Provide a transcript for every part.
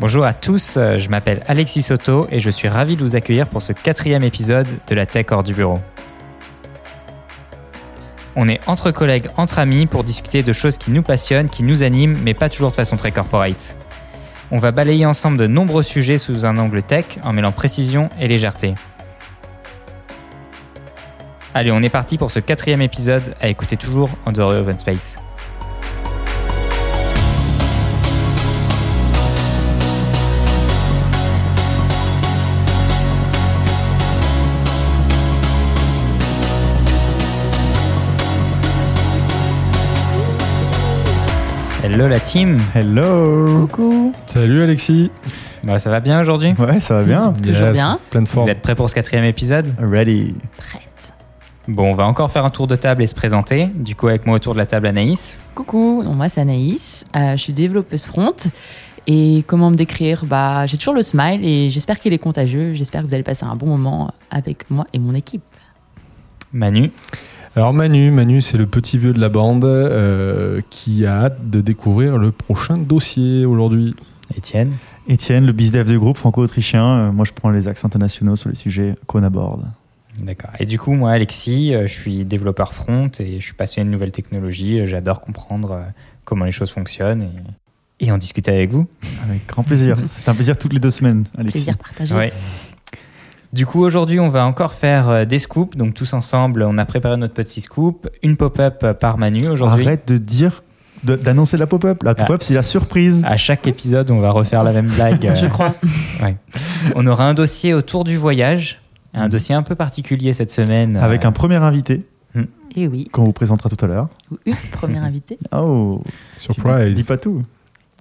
Bonjour à tous, euh, je m'appelle Alexis Soto et je suis ravi de vous accueillir pour ce quatrième épisode de la Tech hors du bureau. On est entre collègues, entre amis pour discuter de choses qui nous passionnent, qui nous animent, mais pas toujours de façon très corporate. On va balayer ensemble de nombreux sujets sous un angle tech en mêlant précision et légèreté. Allez, on est parti pour ce quatrième épisode à écouter toujours en dehors de Open Space. Hello la team Hello Coucou Salut Alexis Bah, Ça va bien aujourd'hui? Ouais, ça va bien Toujours bien. Plein de Vous forme. êtes prêts pour ce quatrième épisode? Ready Prête. Bon, on va encore faire un tour de table et se présenter. Du coup, avec moi autour de la table, Anaïs. Coucou, donc moi c'est Anaïs, Euh, je suis développeuse front. Et comment me décrire? Bah, J'ai toujours le smile et j'espère qu'il est contagieux. J'espère que vous allez passer un bon moment avec moi et mon équipe. Manu. Alors Manu, Manu c'est le petit vieux de la bande euh, qui a hâte de découvrir le prochain dossier aujourd'hui. Étienne. Étienne, le bizdev du groupe franco-autrichien. Euh, moi, je prends les accents internationaux sur les sujets qu'on aborde. D'accord. Et du coup, moi, Alexis, euh, je suis développeur front et je suis passionné de nouvelles technologies. J'adore comprendre euh, comment les choses fonctionnent et, et en discuter avec vous. Avec grand plaisir. C'est un plaisir toutes les deux semaines, Alexis. Plaisir partagé. Ouais. Du coup, aujourd'hui, on va encore faire euh, des scoops. Donc, tous ensemble, on a préparé notre petit scoop. Une pop-up euh, par Manu aujourd'hui. Arrête de dire, d'annoncer la pop-up. La pop-up, c'est la surprise. À chaque épisode, on va refaire la même blague. euh, Je crois. On aura un dossier autour du voyage. Un dossier un peu particulier cette semaine. Avec euh, un premier invité Et oui, qu'on vous présentera tout à l'heure. ou une première invitée. Oh, Surprise. Dis pas tout.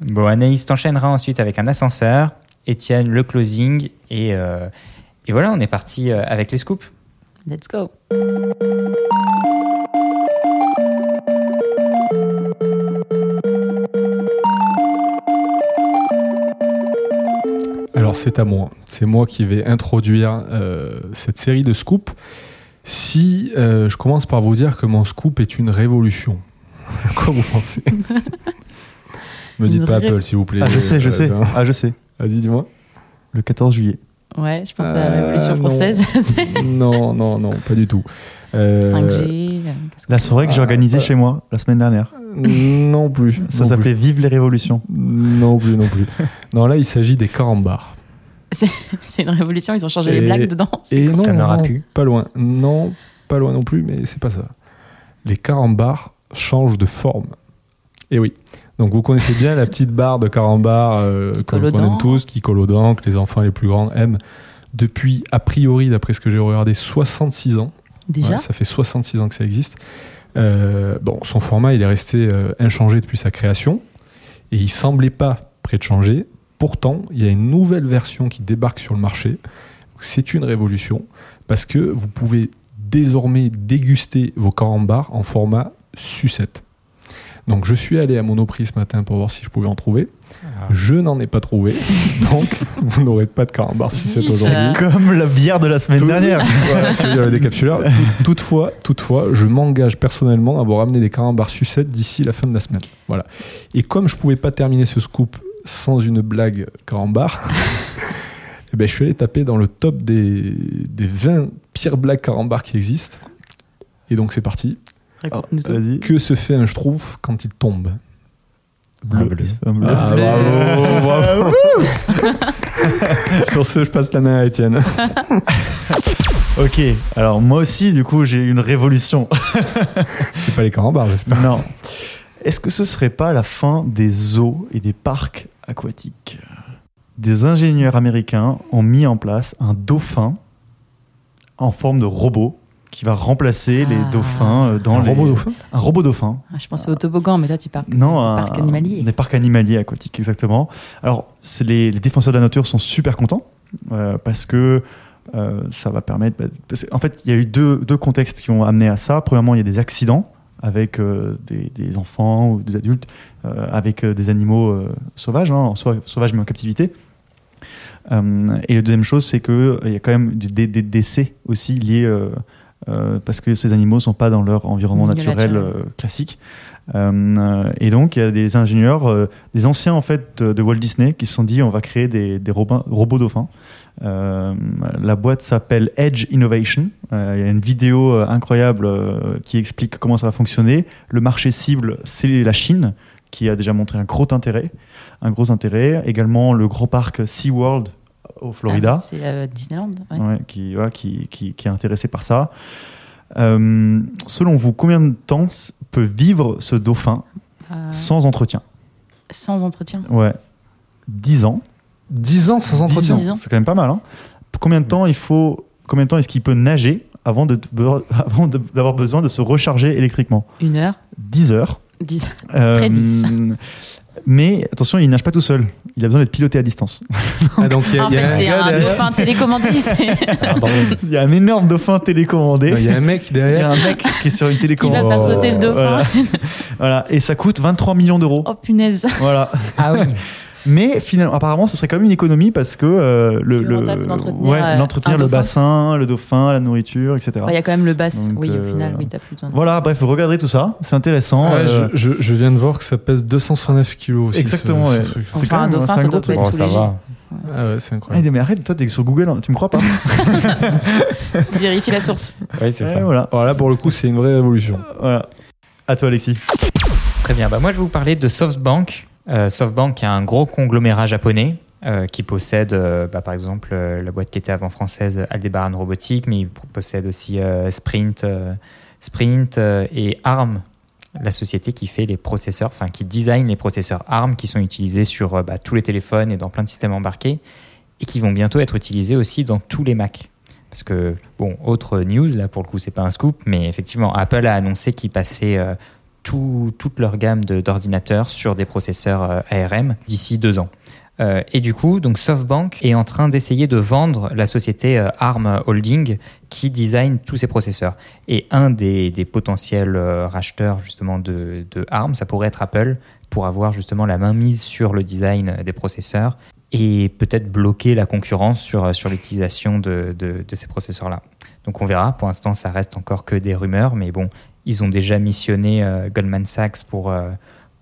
Bon, Anaïs t'enchaînera ensuite avec un ascenseur, Étienne le closing, et, euh, et voilà, on est parti euh, avec les scoops. Let's go. Alors c'est à moi. C'est moi qui vais introduire euh, cette série de scoops. Si euh, je commence par vous dire que mon scoop est une révolution, quoi vous pensez? Me dites Une pas ré- Apple s'il vous plaît. Ah, je sais, je Euh, sais. euh, Ah, je sais. Vas-y, dis-moi. Le 14 juillet. Ouais, je pense à la Euh, Révolution non. française. Non, non, non, pas du tout. Euh, 5G. euh, La soirée que j'ai organisée euh, chez moi la semaine dernière. Non plus. Ça s'appelait Vive les révolutions. Non plus, non plus. non, là, il s'agit des carambars. C'est une révolution, ils ont changé Et- les blagues dedans. Et non, pas loin. Non, pas loin non plus, mais c'est pas ça. Les carambars changent de forme. Et oui. Donc vous connaissez bien la petite barre de carambar euh, qu'on aime tous, qui colle aux dents, que les enfants les plus grands aiment depuis, a priori, d'après ce que j'ai regardé, 66 ans. Déjà Ouais, ça fait 66 ans que ça existe. Euh, bon, son format, il est resté euh, inchangé depuis sa création. Et il semblait pas prêt de changer. Pourtant, il y a une nouvelle version qui débarque sur le marché. C'est une révolution parce que vous pouvez désormais déguster vos carambars en format sucette. Donc, je suis allé à Monoprix ce matin pour voir si je pouvais en trouver. Je n'en ai pas trouvé. Donc, vous n'aurez pas de carambar sucette Zut. aujourd'hui. Comme la bière de la semaine Tout- dernière. Voilà, tu veux dire le décapsuleur. Tout- Toutefois, toutefois, je m'engage personnellement à vous ramener des carambars sucettes d'ici la fin de la semaine. Voilà. Et comme je pouvais pas terminer ce scoop sans une blague carambar, eh ben, je suis allé taper dans le top des, des 20 pires blagues carambar qui existent. Et donc c'est parti. Vas-y. Que se fait un schtroumpf quand il tombe? Bleu. bleu. Un bleu. Ah, Bleu. bravo, bravo. Sur ce, je passe la main à Étienne. Ok, alors moi aussi, du coup, j'ai une révolution. C'est pas les carambars, j'espère. Non. Est-ce que ce serait pas la fin des zoos et des parcs aquatiques? Des ingénieurs américains ont mis en place un dauphin en forme de robot qui va remplacer les Ah. dauphins euh, dans Un les... robot dauphin Un robot dauphin. Ah, je pensais au toboggan, mais toi tu parles Non, un, parc animalier. Des parcs animaliers aquatiques, exactement. Alors, les, les défenseurs de la nature sont super contents euh, parce que euh, ça va permettre. bah, parce que, en fait, il y a eu deux, deux contextes qui ont amené à ça. Premièrement, il y a des accidents avec euh, des, des enfants ou des adultes euh, avec euh, des animaux euh, sauvages, hein, soit sauvages mais en captivité. Euh, et la deuxième chose, c'est qu'il y a quand même des décès aussi liés euh, parce que ces animaux ne sont pas dans leur environnement naturel euh, classique. Euh, et donc, il y a des ingénieurs, des anciens en fait de, de Walt Disney, qui se sont dit on va créer des, des robots, robots dauphins. La boîte s'appelle Edge Innovation. Il y a une vidéo incroyable qui explique comment ça va fonctionner. Le marché cible, c'est la Chine, qui a déjà montré un gros intérêt. Un gros intérêt. Également le gros parc SeaWorld au Florida. Ah, c'est euh, Disneyland. ouais. Ouais, qui, voilà, qui, qui, qui est intéressé par ça. Euh, selon vous, combien de temps peut vivre ce dauphin Euh, sans entretien? sans entretien. Ouais. 10 ans. 10 ans sans 10 entretien. C'est quand même pas mal. Hein combien de temps il faut Combien de temps est-ce qu'il peut nager avant de- avant de- d'avoir besoin de se recharger électriquement? Une heure. 10 heures. Dix. Euh, Près 10. Mais attention, il nage pas tout seul. Il a besoin d'être piloté à distance. Ah, donc il y a, En il y a fait, un c'est un derrière. dauphin télécommandé. Ah. Il y a un énorme dauphin télécommandé. Il y a un mec Il y a derrière. un mec qui est sur une Qui va télécommande. faire sauter le dauphin. Voilà. Voilà. Et ça coûte 23 millions d'euros. Oh punaise. Voilà. Ah oui. Mais finalement, apparemment, ce serait quand même une économie parce que euh, le, ouais, euh, l'entretenir, le dauphin. bassin, le dauphin, la nourriture, etc. Il y a quand même le bass. Donc, oui, au euh, final, oui, t'as plus besoin de. Voilà, bref, vous regardez tout ça, c'est intéressant. Ouais, euh, je, je- je viens de voir que ça pèse 269 kilos aussi. Exactement, ce- ce. C'est Enfin, un même- dauphin, ça doit être Bon, tout ça léger. va. Ah ouais, c'est incroyable. mais arrête, toi, t'es sur Google, hein, tu me crois pas Vérifie la source. Oui, c'est Ouais, ça. Voilà, Alors là, pour le coup, c'est une vraie révolution. voilà. À toi, Alexis. Très bien. Bah, moi, je vais vous parler de SoftBank. Euh, SoftBank est un gros conglomérat japonais euh, qui possède, euh, bah, par exemple, la boîte qui était avant française, Aldebaran Robotics, mais il possède aussi Sprint, Sprint et ARM, la société qui fait les processeurs, enfin qui design les processeurs ARM qui sont utilisés sur bah, tous les téléphones et dans plein de systèmes embarqués et qui vont bientôt être utilisés aussi dans tous les Mac. Parce que, bon, autre news, là pour le coup, c'est pas un scoop, mais effectivement, Apple a annoncé qu'ils passaient euh, tout- toute leur gamme d'ordinateurs sur des processeurs euh, ARM d'ici deux ans. Euh, et du coup, donc SoftBank est en train d'essayer de vendre la société euh, ARM Holding qui design tous ces processeurs. Et un des, des potentiels racheteurs justement de, de ARM, ça pourrait être Apple pour avoir justement la main mise sur le design des processeurs et peut-être bloquer la concurrence sur, sur l'utilisation de, de- de ces processeurs-là. Donc on verra. Pour l'instant, ça reste encore que des rumeurs, mais bon, ils ont déjà missionné euh, Goldman Sachs pour, euh,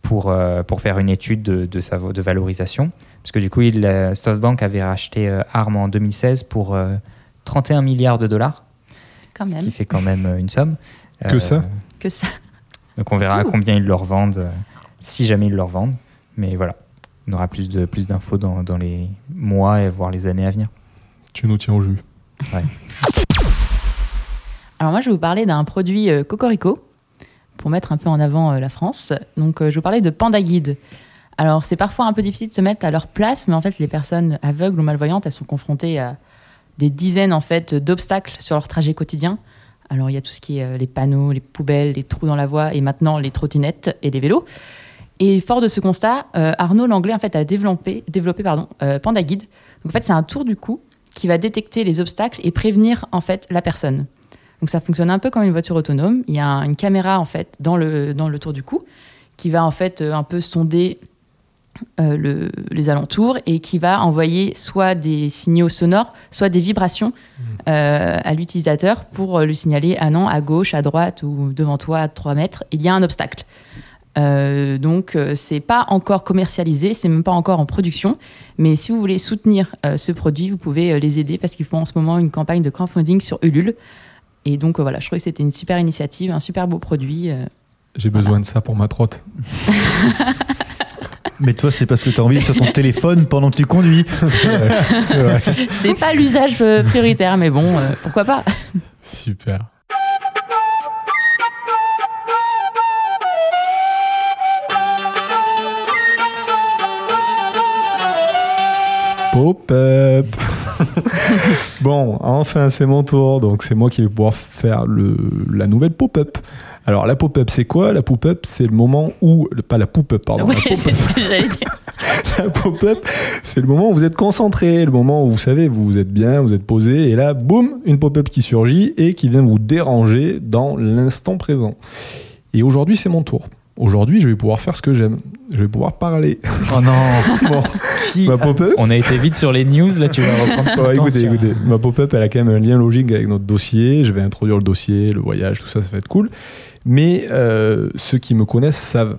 pour, euh, pour faire une étude de, de, sa, de valorisation. Parce que du coup, il, euh, SoftBank avait racheté euh, ARM en 2016 pour euh, 31 milliards de dollars, Quand ce même. qui fait quand même une somme. Que ça? Que ça. Donc on verra à combien ils le revendent, euh, si jamais ils le revendent. Mais voilà, on aura plus de plus d'infos dans, dans les mois et voire les années à venir. Tu nous tiens au jus. Alors moi, je vais vous parler d'un produit euh, Cocorico pour mettre un peu en avant euh, la France. Donc, euh, je vous parler de Panda Guide. Alors, c'est parfois un peu difficile de se mettre à leur place, mais en fait, les personnes aveugles ou malvoyantes, elles sont confrontées à des dizaines en fait d'obstacles sur leur trajet quotidien. Alors, il y a tout ce qui est les panneaux, les poubelles, les trous dans la voie, et maintenant les trottinettes et les vélos. Et fort de ce constat, Arnaud Langlais en fait a développé, Panda Guide. Donc en fait, c'est un tour du cou qui va détecter les obstacles et prévenir en fait la personne. Donc ça fonctionne un peu comme une voiture autonome. Il y a un- une caméra en fait dans le dans le tour du cou qui va en fait euh, un peu sonder euh, le- les alentours et qui va envoyer soit des signaux sonores, soit des vibrations euh, à l'utilisateur pour lui signaler ah non à gauche, à droite ou devant toi à 3 mètres il y a un obstacle. Euh, donc c'est pas encore commercialisé, c'est même pas encore en production, mais si vous voulez soutenir ce produit, vous pouvez les aider parce qu'ils font en ce moment une campagne de crowdfunding sur Ulule. Et donc euh, voilà, je trouvais que c'était une super initiative, un super beau produit. euh. J'ai besoin de ça pour ma trotte. Mais toi, c'est parce que tu as envie d'être sur ton téléphone pendant que tu conduis. C'est vrai. C'est pas l'usage euh, prioritaire, mais bon, euh, pourquoi pas Super. Pop-up. bon, enfin, c'est mon tour. Donc, c'est moi qui vais pouvoir faire le, la nouvelle pop-up. Alors, la pop-up, c'est quoi? La pop-up, c'est le moment où. Pas la pop-up, pardon. Ouais, c'est ce que j'allais dire. La pop-up, c'est le moment où vous êtes concentré, le moment où vous savez, vous êtes bien, vous êtes posé, et là, boum, une pop-up qui surgit et qui vient vous déranger dans l'instant présent. Et aujourd'hui, c'est mon tour. Aujourd'hui, je vais pouvoir faire ce que j'aime. Je vais pouvoir parler. Oh non Bon, Qui ma pop-up, On a été vite sur les news, là tu vas reprendre Ouais, temps écoutez, sur- écoutez, ma pop-up, elle a quand même un lien logique avec notre dossier. Je vais introduire le dossier, le voyage, tout ça, ça va être cool. Mais euh, ceux qui me connaissent savent,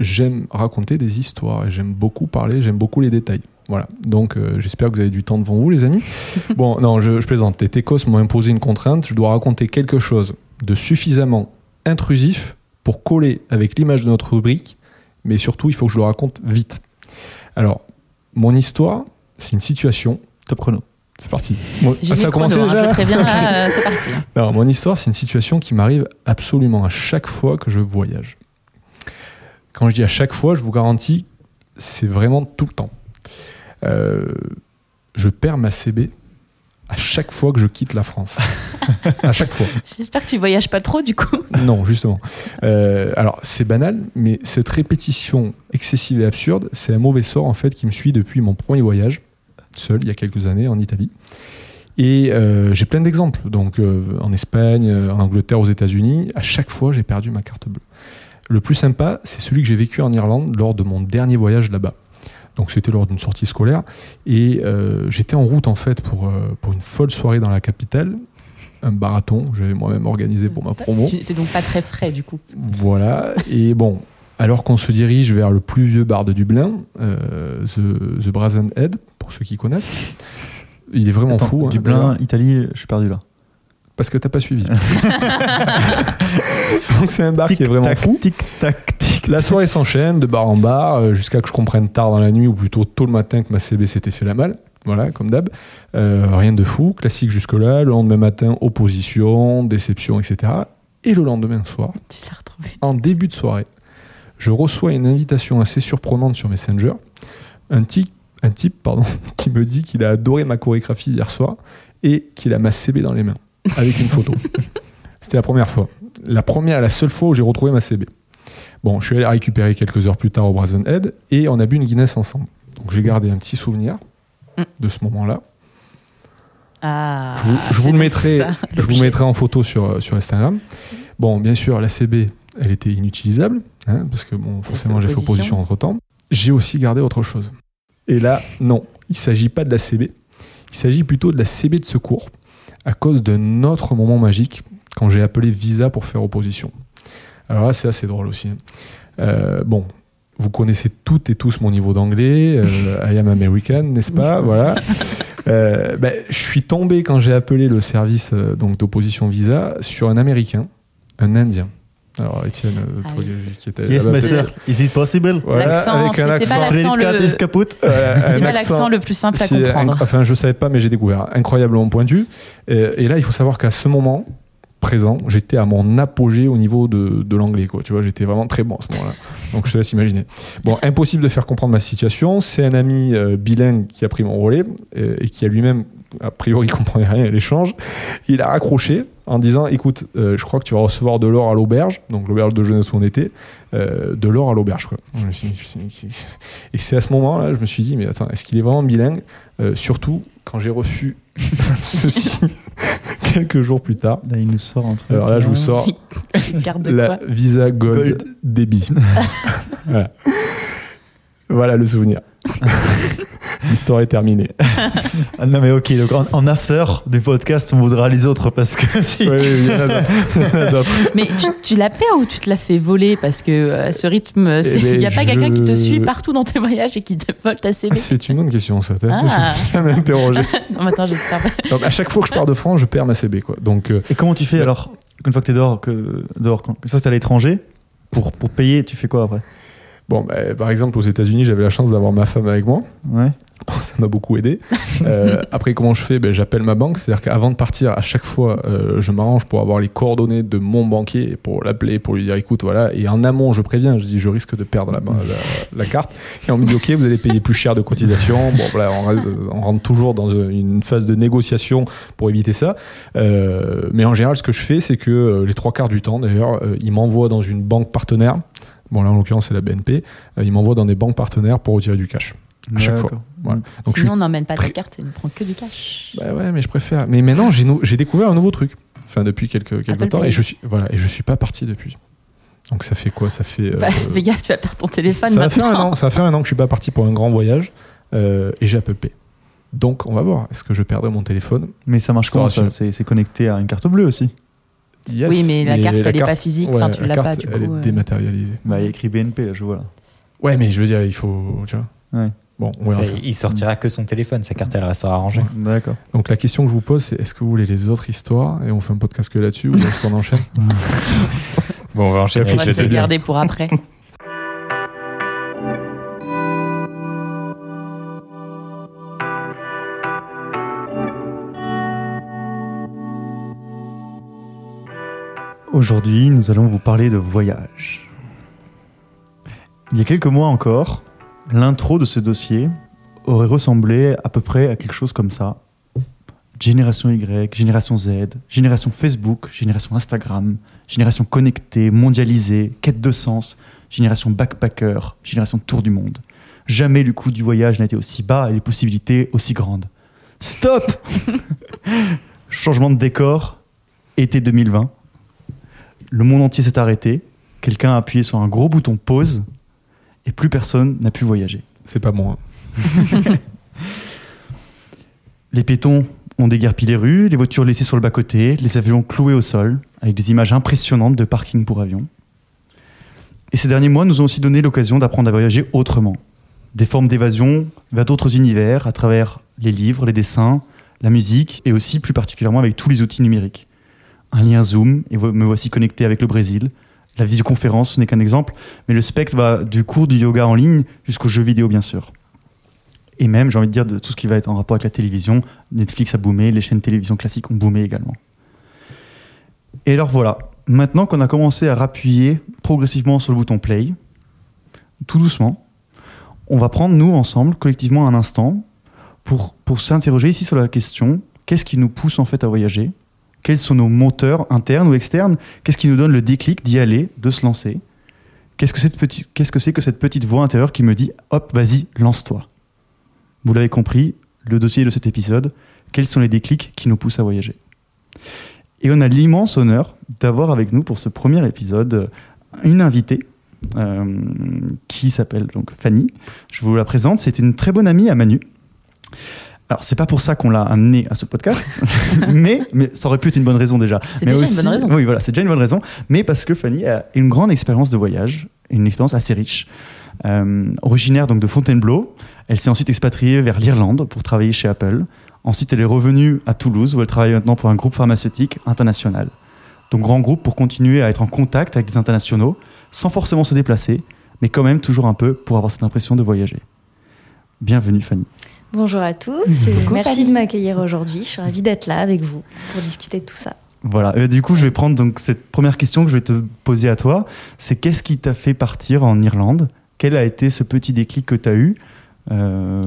j'aime raconter des histoires et j'aime beaucoup parler, j'aime beaucoup les détails. Voilà, donc euh, j'espère que vous avez du temps devant vous, les amis. bon, non, je, je plaisante. Les Técos m'ont imposé une contrainte. Je dois raconter quelque chose de suffisamment intrusif pour coller avec l'image de notre rubrique, mais surtout, il faut que je le raconte vite. Alors, mon histoire, c'est une situation. Top chrono. C'est parti. Bon, ah, ça a chrono, commencé hein, déjà je là, euh, c'est parti. alors, mon histoire, c'est une situation qui m'arrive absolument à chaque fois que je voyage. Quand je dis à chaque fois, je vous garantis, c'est vraiment tout le temps. Euh, je perds ma CB à chaque fois que je quitte la France. à chaque fois. J'espère que tu voyages pas trop du coup. Non, justement. Euh, alors, c'est banal, mais cette répétition excessive et absurde, c'est un mauvais sort en fait qui me suit depuis mon premier voyage, seul, il y a quelques années, en Italie. Et euh, j'ai plein d'exemples. Donc, euh, en Espagne, en Angleterre, aux États-Unis, à chaque fois, j'ai perdu ma carte bleue. Le plus sympa, c'est celui que j'ai vécu en Irlande lors de mon dernier voyage là-bas. Donc, c'était lors d'une sortie scolaire. Et euh, j'étais en route, en fait, pour, euh, pour une folle soirée dans la capitale. Un marathon, que j'avais moi-même organisé pour ma promo. Tu n'es donc pas très frais du coup. Voilà, et bon, alors qu'on se dirige vers le plus vieux bar de Dublin, euh, The, The Brazen Head, pour ceux qui connaissent, il est vraiment Attends, fou. hein, Dublin, d'ailleurs, Italie, je suis perdu là. Parce que t'as pas suivi. Donc c'est un bar qui est vraiment tac, fou. Tic tac tic. La soirée s'enchaîne de bar en bar euh, jusqu'à que je comprenne tard dans la nuit ou plutôt tôt le matin que ma CB s'était fait la malle. Voilà, comme d'hab. Euh, rien de fou, classique jusque-là. Le lendemain matin, opposition, déception, etc. Et le lendemain soir, Tu l'as retrouvé. en début de soirée, je reçois une invitation assez surprenante sur Messenger. Un, type, un type pardon, qui me dit qu'il a adoré ma chorégraphie hier soir et qu'il a ma CB dans les mains, avec une photo. C'était la première fois. La première et la seule fois où j'ai retrouvé ma CB. Bon, je suis allé la récupérer quelques heures plus tard au Brazen Head et on a bu une Guinness ensemble. Donc j'ai gardé un petit souvenir Mm. de ce moment-là. Ah, Je vous, je vous le mettrai, ça, je vous mettrai en photo sur, euh, sur Instagram. Bon, bien sûr, la CB, elle était inutilisable, hein, parce que bon, forcément, j'ai fait opposition entre temps. J'ai aussi gardé autre chose. Et là, non, il ne s'agit pas de la CB. Il s'agit plutôt de la CB de secours, à cause d'un autre moment magique quand j'ai appelé Visa pour faire opposition. Alors là, c'est assez drôle aussi. hein. Euh, bon, vous connaissez toutes et tous mon niveau d'anglais. euh, I am American, n'est-ce pas? Voilà. Euh, ben, je suis tombé quand j'ai appelé le service donc d'opposition Visa sur un Américain, un Indien. Alors Étienne, euh, Ah toi oui. qui était Yes, my sir. Is it possible? Voilà, avec un accent. pas l'accent le- pas accent- l'accent le plus simple à si, comprendre. inc- enfin, je savais pas, mais j'ai découvert. Incroyablement pointu. Et, et là, il faut savoir qu'à ce moment présent, j'étais à mon apogée au niveau de, de l'anglais. Quoi. Tu vois, j'étais vraiment très bon à ce moment-là. Donc, je te laisse imaginer. Bon, impossible de faire comprendre ma situation. C'est un ami euh, bilingue qui a pris mon relais euh, et qui a lui-même, a priori, comprenait rien à l'échange. Il a raccroché en disant "Écoute, euh, je crois que tu vas recevoir de l'or à l'auberge, donc l'auberge de jeunesse où on était, euh, de l'or à l'auberge." quoi. Et c'est à ce moment-là, je me suis dit "Mais attends, est-ce qu'il est vraiment bilingue? Euh, Surtout quand j'ai reçu ceci quelques jours plus tard. Là, il nous sort un truc. Alors là, je vous sors la Visa Gold, Gold. débit. voilà. Voilà le souvenir. L'histoire est terminée. Ah, non, mais ok, donc en, en after du podcast, on voudra les autres parce que si. Oui, oui, il y en a d'autres. Il. Mais tu, tu la perds ou tu te la fais voler Parce que euh, ce rythme, il ben, n'y a pas je- quelqu'un qui te suit partout dans tes voyages et qui te vole ta CB. C'est une bonne question, ça. Ah. jamais interrogé. Non, mais attends, je vais te faire. Donc, à chaque fois que je pars de France, je perds ma CB. Quoi. Donc, euh, Et comment tu fais Ouais. alors? Une fois que t'es dehors, que, dehors quand- une fois que t'es à l'étranger, pour, pour payer, tu fais quoi après? Bon, bah, par exemple, aux États-Unis, j'avais la chance d'avoir ma femme avec moi. Ouais. ça m'a beaucoup aidé. Euh, après, comment je fais? Ben, J'appelle ma banque. C'est-à-dire qu'avant de partir, à chaque fois, euh, je m'arrange pour avoir les coordonnées de mon banquier, pour l'appeler, pour lui dire écoute, voilà. Et en amont, je préviens, je dis je risque de perdre la, la, la carte. Et on me dit ok, vous allez payer plus cher de cotisation. Bon, voilà, on rentre toujours dans une phase de négociation pour éviter ça. Euh, mais en général, ce que je fais, c'est que euh, les trois quarts du temps, d'ailleurs, euh, ils m'envoient dans une banque partenaire. Bon, là, en l'occurrence, c'est la BNP. Euh, ils m'envoient dans des banques partenaires pour retirer du cash. À chaque fois. Voilà. Donc, je suis Sinon, on n'emmène pas ta très- carte et on ne prend que du cash. bah ouais, mais je préfère. Mais maintenant, j'ai nou- j'ai découvert un nouveau truc. Enfin, depuis quelques, quelques temps. Pay. Et je suis, voilà, et je suis pas parti depuis. Donc ça fait quoi? Ça fait. euh, Bah, fais gaffe, tu vas perdre ton téléphone ça va faire un maintenant. an. Ça faire un an que je suis pas parti pour un grand voyage. euh, et j'ai Apple Pay. Donc on va voir. Est-ce que je perdrai mon téléphone? Mais ça marche comment ça? Restauration. C'est c'est connecté à une carte bleue aussi. Yes, oui, mais la carte, elle n'est pas physique. ouais, Enfin, tu la l'as pas, du elle coup. est euh. dématérialisée. Bah, il y a écrit BNP, là, je vois. Là. Ouais, mais je veux dire, il faut. Tu vois. Ouais. Bon, on verra Ça, ça. il sortira que son téléphone, sa carte elle restera rangée. D'accord. Donc la question que je vous pose, c'est est-ce que vous voulez les autres histoires et on fait un podcast que là-dessus ou est-ce qu'on enchaîne? Bon, on va enchaîner On va se garder pour après. Aujourd'hui, nous allons vous parler de voyage. Il y a quelques mois encore, l'intro de ce dossier aurait ressemblé à peu près à quelque chose comme ça. Génération Y, génération Z, génération Facebook, génération Instagram, génération connectée, mondialisée, quête de sens, génération backpacker, génération tour du monde. Jamais le coût du voyage n'a été aussi bas et les possibilités aussi grandes. Stop Changement de décor, été 2020. Le monde entier s'est arrêté. Quelqu'un a appuyé sur un gros bouton pause et plus personne n'a pu voyager. C'est pas moi. Les piétons ont déguerpi les rues, les voitures laissées sur le bas-côté, les avions cloués au sol, avec des images impressionnantes de parking pour avions. Et ces derniers mois nous ont aussi donné l'occasion d'apprendre à voyager autrement. Des formes d'évasion vers d'autres univers à travers les livres, les dessins, la musique et aussi plus particulièrement avec tous les outils numériques. Un lien Zoom, et me voici connecté avec le Brésil. La visioconférence, ce n'est qu'un exemple, mais le spectre va du cours du yoga en ligne jusqu'aux jeux vidéo, bien sûr. Et même, j'ai envie de dire, de tout ce qui va être en rapport avec la télévision. Netflix a boomé, les chaînes télévision classiques ont boomé également. Et alors voilà, maintenant qu'on a commencé à rappuyer progressivement sur le bouton play, tout doucement, on va prendre, nous, ensemble, collectivement, un instant pour s'interroger ici sur la question qu'est-ce qui nous pousse en fait à voyager? Quels sont nos moteurs internes ou externes Qu'est-ce qui nous donne le déclic d'y aller, de se lancer Qu'est-ce que c'est que cette- petite voix intérieure qui me dit hop, vas-y, lance-toi Vous l'avez compris, le dossier de cet épisode, quels sont les déclics qui nous poussent à voyager Et on a l'immense honneur d'avoir avec nous pour ce premier épisode euh, une invitée euh, qui s'appelle Fanny. Je vous la présente, c'est une très bonne amie à Manu. Alors, c'est pas pour ça qu'on l'a amenée à ce podcast, mais, mais ça aurait pu être une bonne raison déjà. C'est Mais déjà aussi- une bonne raison. Oui, voilà, c'est déjà une bonne raison. Mais parce que Fanny a une grande expérience de voyage, une expérience assez riche. Euh, originaire donc de Fontainebleau, elle s'est ensuite expatriée vers l'Irlande pour travailler chez Apple. Ensuite, elle est revenue à Toulouse où elle travaille maintenant pour un groupe pharmaceutique international. Donc, grand groupe pour continuer à être en contact avec des internationaux sans forcément se déplacer, mais quand même toujours un peu pour avoir cette impression de voyager. Bienvenue Fanny. Bonjour à tous et Coucou, merci Fanny. de m'accueillir aujourd'hui. Je suis ravie d'être là avec vous pour discuter de tout ça. Voilà, du coup, je vais prendre donc cette première question que je vais te poser à toi. C'est qu'est-ce qui t'a fait partir en Irlande? Quel a été ce petit déclic que tu as eu? Euh,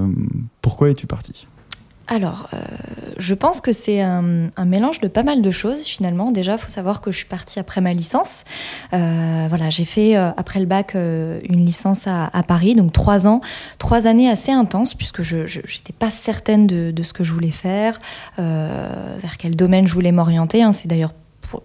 Pourquoi es-tu parti Alors, euh, je pense que c'est un, mélange de pas mal de choses finalement. Déjà, faut savoir que je suis partie après ma licence. Euh, voilà, j'ai fait euh, après le bac euh, une licence à, Paris, donc trois ans, trois années assez intenses puisque je n'étais pas certaine de, ce que je voulais faire, vers quel domaine je voulais m'orienter. hein. C'est d'ailleurs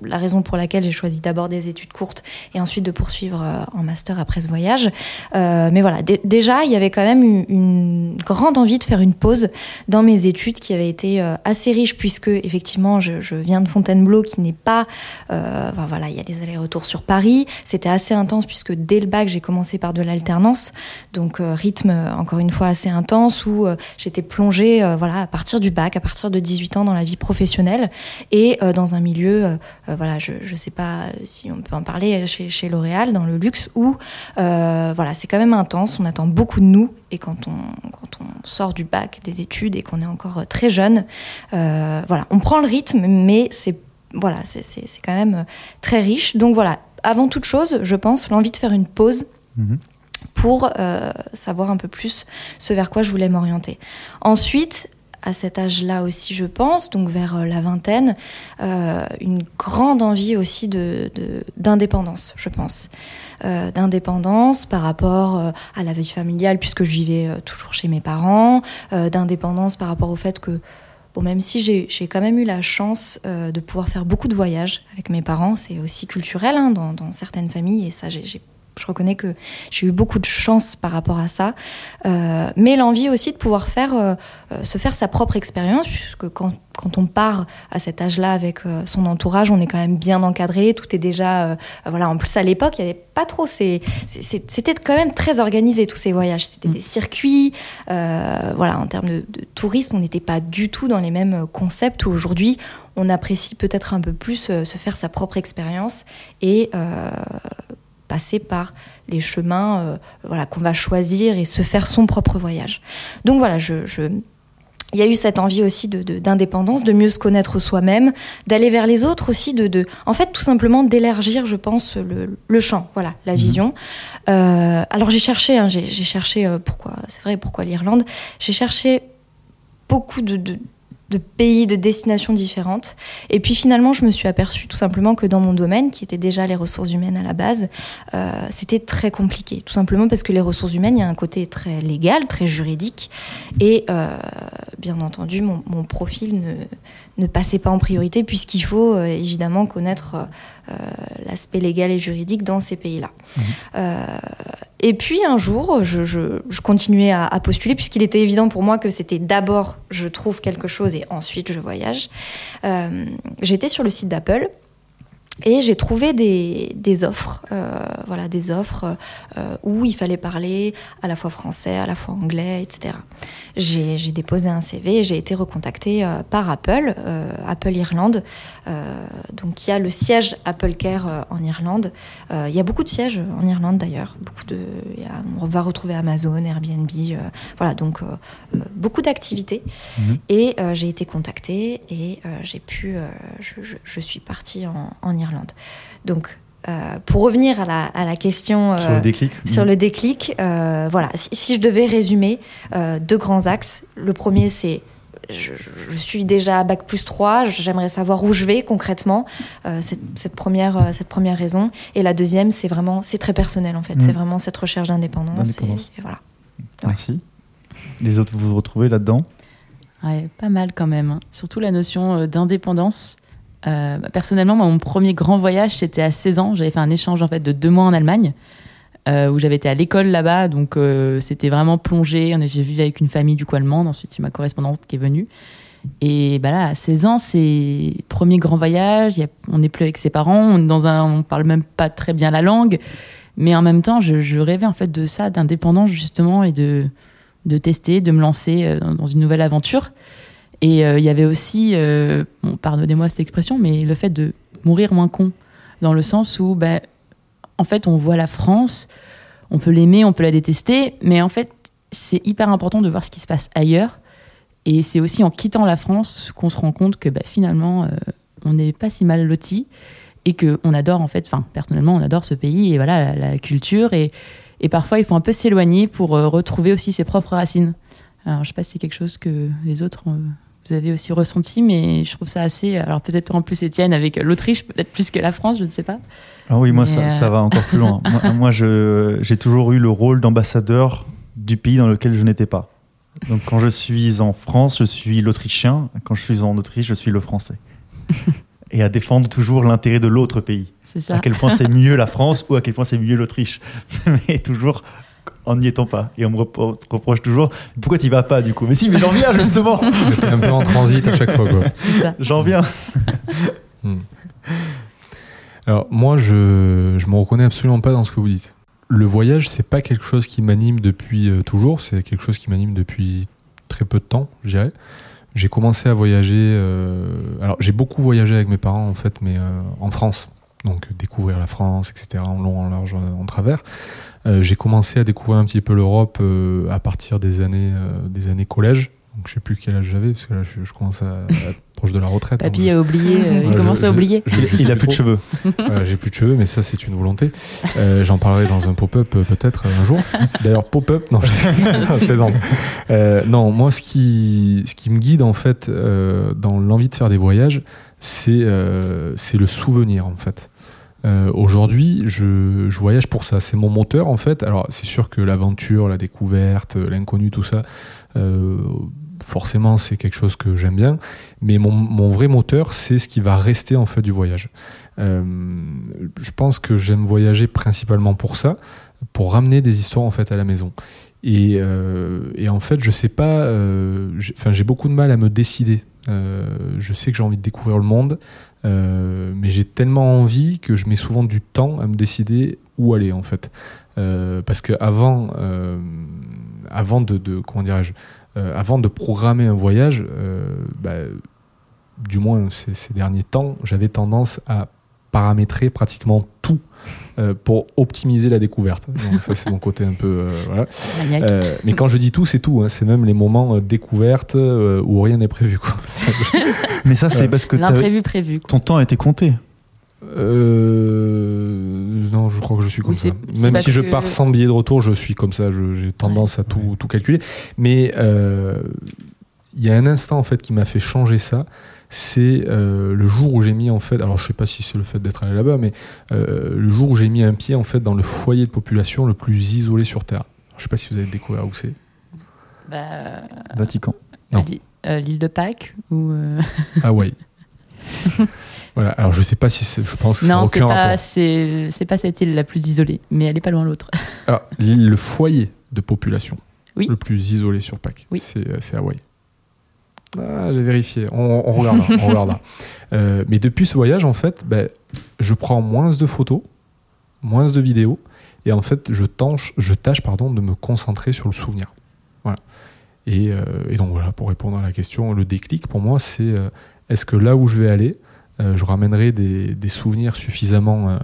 la raison pour laquelle j'ai choisi d'abord des études courtes et ensuite de poursuivre euh, en master après ce voyage. Euh, mais voilà, dé- déjà, il y avait quand même une, une grande envie de faire une pause dans mes études qui avaient été euh, assez riches puisque effectivement, je, viens de Fontainebleau qui n'est pas, voilà, il y a des allers-retours sur Paris. C'était assez intense puisque dès le bac, j'ai commencé par de l'alternance, donc rythme encore une fois assez intense où j'étais plongée, voilà, à partir du bac, à partir de 18 ans dans la vie professionnelle et dans un milieu, voilà, je ne sais pas si on peut en parler chez, chez L'Oréal dans le luxe où euh, voilà, c'est quand même intense, on attend beaucoup de nous et quand on, quand on sort du bac des études et qu'on est encore euh, très jeune, euh, voilà, on prend le rythme, mais c'est voilà, c'est- quand même euh, très riche. Donc voilà, avant toute chose, je pense, l'envie de faire une pause Mhm. pour euh, savoir un peu plus ce vers quoi je voulais m'orienter. Ensuite, à cet âge-là aussi, je pense, donc vers euh, la vingtaine, euh, une grande envie aussi de d'indépendance, je pense. Euh, d'indépendance par rapport à la vie familiale, puisque je vivais toujours chez mes parents, d'indépendance par rapport au fait que, bon, même si j'ai quand même eu la chance de pouvoir faire beaucoup de voyages avec mes parents, c'est aussi culturel hein, dans, dans certaines familles, et ça, j'ai je reconnais que j'ai eu beaucoup de chance par rapport à ça, euh, mais l'envie aussi de pouvoir faire, euh, euh, se faire sa propre expérience, puisque quand, quand on part à cet âge-là avec son entourage, on est quand même bien encadré, tout est déjà, voilà. En plus à l'époque, il n'y avait pas trop, c'était quand même très organisé tous ces voyages, c'était des circuits, voilà. En termes de, de tourisme, on n'était pas du tout dans les mêmes concepts où aujourd'hui on apprécie peut-être un peu plus se faire sa propre expérience et passer par les chemins euh, voilà, qu'on va choisir et se faire son propre voyage. Donc voilà, je, il y a eu cette envie aussi d'indépendance, de, de, mieux se connaître soi-même, d'aller vers les autres aussi, de, de, en fait tout simplement d'élargir, je pense, le, le, champ, voilà, la mhm. vision. Euh, alors j'ai cherché, hein, j'ai cherché euh, pourquoi, c'est vrai, pourquoi l'Irlande. J'ai cherché beaucoup de, de pays, de destinations différentes. Et puis finalement, je me suis aperçue tout simplement que dans mon domaine, qui était déjà les ressources humaines à la base, euh, c'était très compliqué. Tout simplement parce que les ressources humaines, il y a un côté très légal, très juridique. Et euh, bien entendu, mon, profil ne, passait pas en priorité puisqu'il faut euh, évidemment connaître l'aspect légal et juridique dans ces pays-là. Mhm. Euh, et puis un jour, je, je, je continuais à, à postuler puisqu'il était évident pour moi que c'était d'abord je trouve quelque chose et ensuite je voyage. J'étais sur le site d'Apple et j'ai trouvé des, des offres, euh, voilà, des offres euh, où il fallait parler à la fois français, à la fois anglais, etc. J'ai déposé un CV et j'ai été recontactée euh, par Apple, Apple Irlande. Donc il y a le siège Apple Care en Irlande. il y a beaucoup de sièges en Irlande d'ailleurs. Beaucoup de, a, on va retrouver Amazon, Airbnb, voilà, donc beaucoup d'activités. Mmh. Et j'ai été contactée et j'ai pu, je, je, je, suis partie en, en Irlande. Irlande. Donc, euh, pour revenir à la, à la question euh, sur le déclic, sur le déclic euh, voilà, si, si, je devais résumer euh, deux grands axes, le premier c'est je, je, suis déjà à bac plus 3, j'aimerais savoir où je vais concrètement, euh, cette, cette, première, cette première raison. Et la deuxième, c'est vraiment, c'est très personnel en fait, mmh. c'est vraiment cette recherche d'indépendance. Et, et, voilà. Merci. Les autres, vous vous retrouvez là-dedans? Ouais, Pas mal quand même, hein. surtout la notion d'indépendance. Euh, personnellement, mon premier grand voyage, c'était à 16 ans. J'avais fait un échange en fait de deux mois en Allemagne, euh, où j'avais été à l'école là-bas, donc euh, c'était vraiment plongé. J'ai vécu avec une famille du coup allemande. Ensuite, ma correspondante qui est venue. Et bah là, à 16 ans, c'est premier grand voyage. On n'est plus avec ses parents. On est dans un, on parle même pas très bien la langue, mais en même temps, je, je rêvais en fait de ça, d'indépendance justement, et de de tester, de me lancer dans une nouvelle aventure. Et il euh, y avait aussi, euh, pardonnez-moi cette expression, mais le fait de mourir moins con, dans le sens où, ben, en fait, on voit la France, on peut l'aimer, on peut la détester, mais en fait, c'est hyper important de voir ce qui se passe ailleurs. Et c'est aussi en quittant la France qu'on se rend compte que ben, finalement, euh, on n'est pas si mal loti et qu'on adore, en fait, enfin, personnellement, on adore ce pays et voilà, la, culture. Et, parfois, il faut un peu s'éloigner pour euh, retrouver aussi ses propres racines. Alors, je sais pas si c'est quelque chose que les autres ont, vous avez aussi ressenti, mais je trouve ça assez. Alors peut-être en plus Étienne avec l'Autriche, peut-être plus que la France, je ne sais pas. Ah oui, moi ça, euh... ça, va encore plus loin. moi, moi j'ai toujours eu le rôle d'ambassadeur du pays dans lequel je n'étais pas. Donc quand je suis en France, je suis l'Autrichien. Quand je suis en Autriche, je suis le Français. Et à défendre toujours l'intérêt de l'autre pays. Ça. À quel point c'est mieux la France ou à quel point c'est mieux l'Autriche. Mais toujours en n'y étant pas. Et on me reproche toujours pourquoi tu vas pas du coup? Mais si, mais j'en viens justement T'es un peu en transit à chaque fois quoi. J'en viens hmm. Alors moi, je, je me reconnais absolument pas dans ce que vous dites. Le voyage, c'est pas quelque chose qui m'anime depuis euh, toujours, c'est quelque chose qui m'anime depuis très peu de temps, je dirais. J'ai commencé à voyager. Euh, alors, j'ai beaucoup voyagé avec mes parents en fait, mais euh, en France. Donc, découvrir la France, etc., en long, en large, en travers. Euh, j'ai commencé à découvrir un petit peu l'Europe euh, à partir des années, euh, des années collège. Donc, je sais plus quel âge j'avais, parce que là, je, je commence à, à, être proche de la retraite. Papy a oublié, il ouais, commence à oublier. Je, je, il a plus de cheveux. voilà, j'ai plus de cheveux, mais ça, c'est une volonté. Euh, J'en parlerai dans un pop-up peut-être un jour. D'ailleurs, pop-up, non, je plaisante. Euh, non, moi, ce qui, ce qui me guide, en fait, euh, dans l'envie de faire des voyages, c'est c'est le souvenir, en fait. Euh, Aujourd'hui, je, voyage pour ça. C'est mon moteur en fait. Alors, c'est sûr que l'aventure, la découverte, l'inconnu, tout ça, euh, forcément, c'est quelque chose que j'aime bien. Mais mon, vrai moteur, c'est ce qui va rester en fait du voyage. Euh, je pense que j'aime voyager principalement pour ça, pour ramener des histoires en fait à la maison. Et, et en fait, je sais pas, enfin, j'ai beaucoup de mal à me décider. Je sais que j'ai envie de découvrir le monde, euh, mais j'ai tellement envie que je mets souvent du temps à me décider où aller en fait. Euh, parce que avant, euh, avant de, de- comment dirais-je, avant de programmer un voyage, bah, du moins ces, ces derniers temps, j'avais tendance à paramétrer pratiquement tout euh, pour optimiser la découverte. Donc ça c'est mon côté un peu euh, voilà. Euh, mais quand je dis tout, c'est tout. hein. C'est même les moments découvertes euh, où rien n'est prévu. Quoi. Mais ça, c'est parce que t'as- L'imprévu prévu. quoi. ton temps a été compté. Euh, non, je crois que je suis comme ça. Même si je que- pars sans billet de retour, je suis comme ça. J'ai tendance à tout, Ouais. tout calculer. Mais euh, il y a un instant en fait qui m'a fait changer ça. C'est euh, le jour où j'ai mis en fait. Alors je sais pas si c'est le fait d'être allé là-bas, mais euh, le jour où j'ai mis un pied en fait dans le foyer de population le plus isolé sur Terre. Alors, je sais pas si vous avez découvert où c'est. Bah, Vatican. Non. L'île- euh, L'île de Pâques ou euh, Hawaï. voilà. Alors je sais pas si c'est. Je pense que non, c'est pas c'est pas cette île la plus isolée, mais elle est pas loin l'autre. Alors, l'île- le foyer de population Oui. le plus isolé sur Pâques, Oui. c'est euh, c'est Hawaï. Ah, j'ai vérifié. On, on regardera. on regardera. Euh, mais depuis ce voyage, en fait, ben, je prends moins de photos, moins de vidéos, et en fait, je tâche, je tâche pardon, de me concentrer sur le souvenir. Voilà. Et, euh, et donc voilà, pour répondre à la question, le déclic pour moi, c'est euh, est-ce que là où je vais aller, euh, je ramènerai des, des souvenirs suffisamment